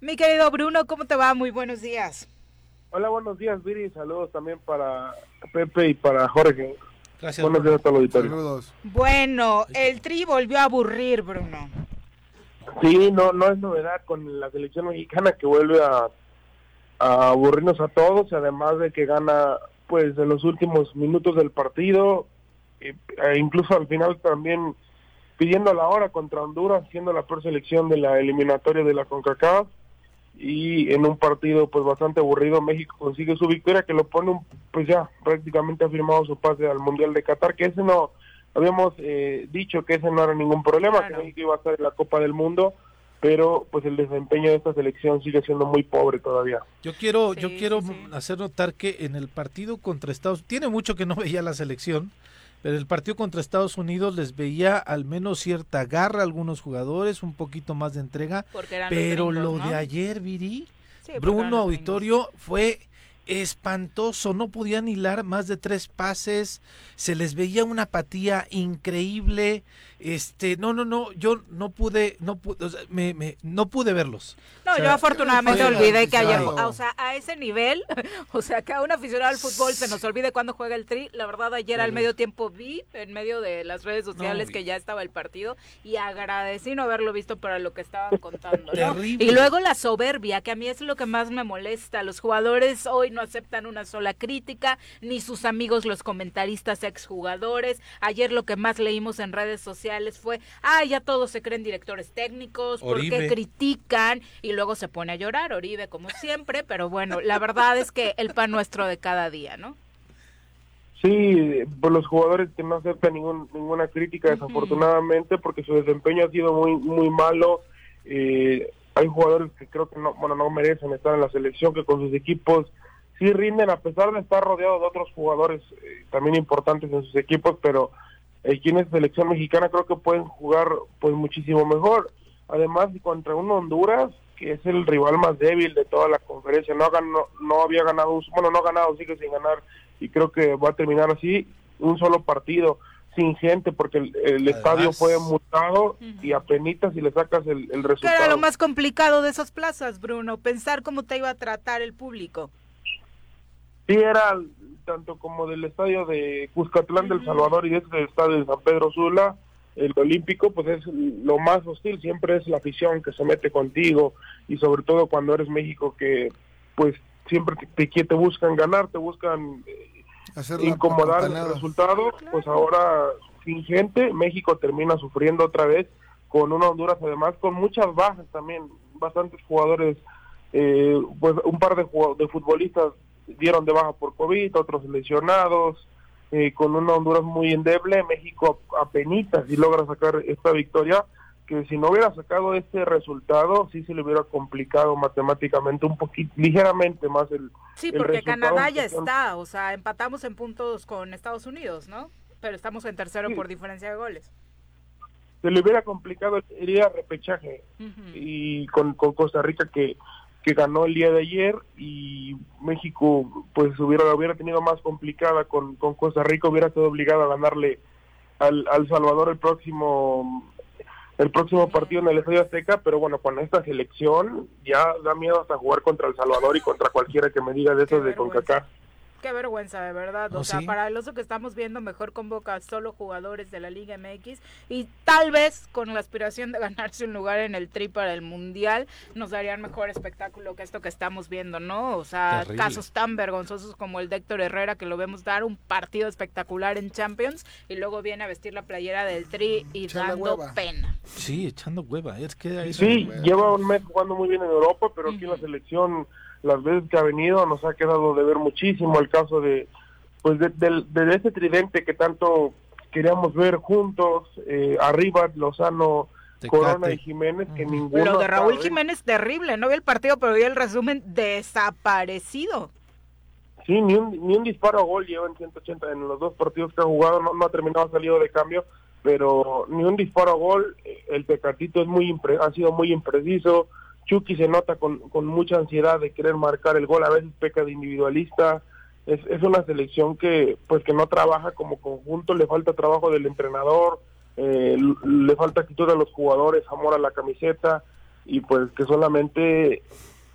Mi querido Bruno, ¿cómo te va? Muy buenos días. Hola, buenos días, Viri. Saludos también para Pepe y para Jorge. Gracias. Buenos días a todo el auditorio. Bueno, el Tri volvió a aburrir, Bruno. Sí, no, no es novedad con la selección mexicana que vuelve a, a aburrirnos a todos, además de que gana pues en los últimos minutos del partido, e, e incluso al final también pidiendo la hora contra Honduras, siendo la peor selección de la eliminatoria de la CONCACAF y en un partido pues bastante aburrido México consigue su victoria que lo pone un- pues ya prácticamente ha firmado su pase al Mundial de Qatar, que ese no habíamos eh, dicho que ese no era ningún problema, que México iba a estar en la Copa del Mundo, pero pues el desempeño de esta selección sigue siendo muy pobre todavía. Yo quiero, yo quiero hacer notar que en el partido contra Estados tiene mucho que no veía la selección, pero el partido contra Estados Unidos les veía al menos cierta garra a algunos jugadores, un poquito más de entrega, pero gringos, lo ¿no? de ayer, Viri, Sí, Bruno Auditorio fue espantoso, no podían hilar más de tres pases, se les veía una apatía increíble, este, no, no, no, yo no pude, no pude, o sea, me, me- no pude verlos. No, O sea, yo afortunadamente olvidé que ayer, o sea, a ese nivel, o sea, que a un aficionado al fútbol se nos olvide cuándo juega el Tri. La verdad, ayer al medio tiempo vi en medio de las redes sociales que ya estaba el partido y agradecí no haberlo visto para lo que estaban contando. ¿no? Terrible. Y luego la soberbia, que a mí es lo que más me molesta. Los jugadores hoy no aceptan una sola crítica, ni sus amigos los comentaristas exjugadores. Ayer lo que más leímos en redes sociales fue, ah, ya todos se creen directores técnicos, porque Oribe. critican y luego se pone a llorar, Oribe como siempre, pero bueno, la verdad es que el pan nuestro de cada día, ¿no? Sí, por los jugadores que no aceptan ningún, ninguna crítica desafortunadamente porque su desempeño ha sido muy muy malo. Eh, hay jugadores que creo que no, bueno, no merecen estar en la selección, que con sus equipos sí rinden a pesar de estar rodeado de otros jugadores eh, también importantes en sus equipos, pero aquí en esta selección mexicana creo que pueden jugar pues muchísimo mejor. Además, contra un Honduras, que es el rival más débil de toda la conferencia, no, ganó, no había ganado, un- bueno, no ha ganado, sigue sin ganar, y creo que va a terminar así, un solo partido, sin gente, porque el, el estadio fue multado y apenitas si le sacas el, el Que resultado. era lo más complicado de esas plazas, Bruno, pensar cómo te iba a tratar el público. Sí, era tanto como del estadio de Cuscatlán del Salvador y este del estadio de San Pedro Sula, el olímpico, pues es lo más hostil, siempre es la afición que se mete contigo y sobre todo cuando eres México que pues siempre te, te, te buscan ganar, te buscan eh, Hacer incomodar el resultado, pues ahora sin gente México termina sufriendo otra vez con una Honduras además con muchas bajas también, bastantes jugadores, eh, pues un par de, de futbolistas dieron de baja por COVID, otros lesionados, eh, con una Honduras muy endeble, México apenas y logra sacar esta victoria, que si no hubiera sacado este resultado, sí se le hubiera complicado matemáticamente un poquito, ligeramente más el Sí, porque Canadá ya está, o sea, empatamos en puntos con Estados Unidos, ¿no? Pero estamos en tercero por diferencia de goles. Se le hubiera complicado el día repechaje y con, con Costa Rica que que ganó el día de ayer y México pues hubiera hubiera tenido más complicada con, con Costa Rica hubiera estado obligado a ganarle al, al Salvador el próximo el próximo partido en el Estadio Azteca pero bueno con esta selección ya da miedo hasta jugar contra el Salvador y contra cualquiera que me diga de esos de CONCACAF Qué vergüenza, de verdad. O, sea, para el oso que estamos viendo, mejor convoca solo jugadores de la Liga MX y tal vez con la aspiración de ganarse un lugar en el tri para el Mundial, nos darían mejor espectáculo que esto que estamos viendo, ¿no? O sea, casos tan vergonzosos como el de Héctor Herrera, que lo vemos dar un partido espectacular en Champions y luego viene a vestir la playera del tri y dando pena. Sí, echando hueva. Es que sí, lleva un mes jugando muy bien en Europa, pero aquí en la selección las veces que ha venido nos ha quedado de ver muchísimo el caso de pues de, de, ese tridente que tanto queríamos ver juntos eh, arriba Lozano Corona y Jiménez que ninguno lo de Raúl Jiménez terrible no vi el partido pero vi el resumen desaparecido. Sí ni un, ni un disparo a gol lleva en 180 en los dos partidos que ha jugado no, no ha terminado salido de cambio pero ni un disparo a gol el Tecatito es muy ha sido muy impreciso Chucky se nota con, con mucha ansiedad de querer marcar el gol, a veces peca de individualista. Es, es una selección que pues que no trabaja como conjunto, le falta trabajo del entrenador, eh, le falta actitud a los jugadores, amor a la camiseta y pues que solamente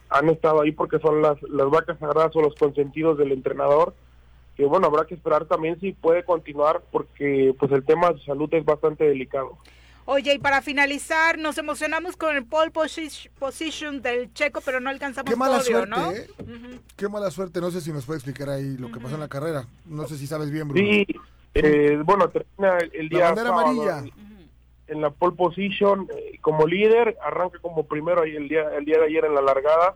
han estado ahí porque son las, las vacas sagradas o los consentidos del entrenador que bueno habrá que esperar también si puede continuar porque pues el tema de salud es bastante delicado. Oye, y para finalizar, nos emocionamos con el pole position del checo, pero no alcanzamos Qué mala podio, suerte, ¿no? ¿eh? Qué mala suerte. No sé si nos puede explicar ahí lo que pasó en la carrera. No sé si sabes bien, Bruno. Sí, eh, bueno, termina el día La bandera amarilla. En la pole position eh, como líder, arranca como primero ahí el día, el día de ayer en la largada.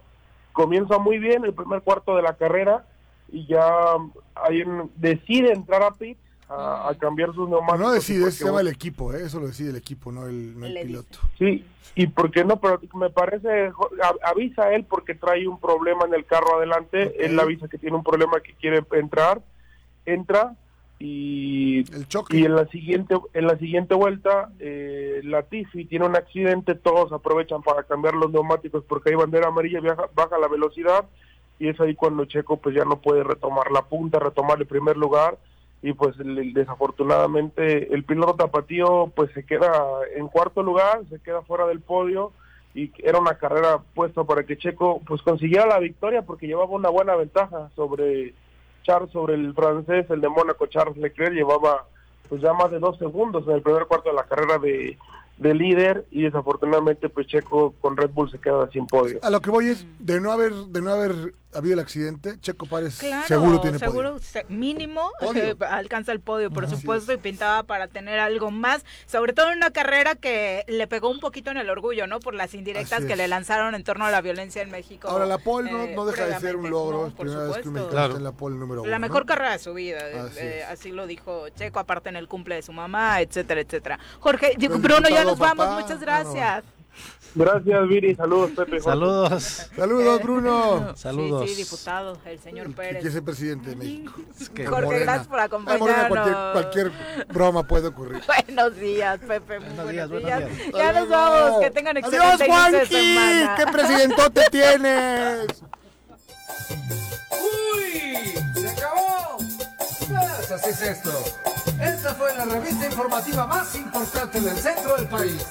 Comienza muy bien el primer cuarto de la carrera y ya ahí decide entrar a pit a, cambiar sus neumáticos. No decide, se llama el equipo, ¿eh? eso lo decide el equipo, no el, piloto. Sí, y por qué no, pero me parece, avisa él porque trae un problema en el carro adelante, él avisa que tiene un problema que quiere entrar, entra y, el choque. y en la siguiente en la siguiente vuelta eh, Latifi tiene un accidente, todos aprovechan para cambiar los neumáticos porque hay bandera amarilla, baja la velocidad y es ahí cuando Checo pues ya no puede retomar la punta, retomar el primer lugar y pues desafortunadamente el piloto tapatío pues se queda en cuarto lugar, se queda fuera del podio y era una carrera puesta para que Checo pues consiguiera la victoria porque llevaba una buena ventaja sobre Charles, sobre el francés, el de Mónaco Charles Leclerc llevaba pues ya más de dos segundos en el primer cuarto de la carrera de, de líder y desafortunadamente pues Checo con Red Bull se queda sin podio. A lo que voy es de no haber de no haber habido el accidente, Checo Párez seguro tiene seguro, mínimo alcanza el podio, por supuesto, y pintaba para tener algo más, sobre todo en una carrera que le pegó un poquito en el orgullo, ¿no? Por las indirectas que le lanzaron en torno a la violencia en México. Ahora la pole no, deja de ser un logro, es primera vez que claro. en la pole número uno. La mejor carrera de su vida, eh, así, lo dijo Checo, aparte en el cumple de su mamá, etcétera, etcétera. Jorge, Bruno, ya nos vamos, muchas gracias. Gracias, Viri. Saludos, Pepe. Saludos. Saludos, Bruno. Saludos. Sí, sí, diputado, el señor Pérez. Que es el presidente de México. Jorge, gracias por acompañarnos. cualquier, cualquier, broma puede ocurrir. Buenos días, Pepe. Buenos, buenos días, días. Ya nos vamos. Que tengan excelente Adiós, semana. ¡Qué presidentote tienes! ¡Uy! ¡Se acabó! Pues así es esto. Esta fue la revista informativa más importante del centro del país.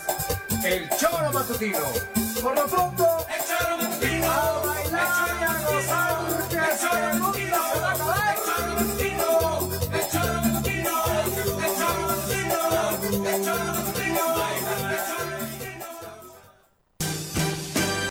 El Choro Matutino. Por lo pronto, El Choro Matutino. A bailar y a gozar, que el Choro Matutino se va a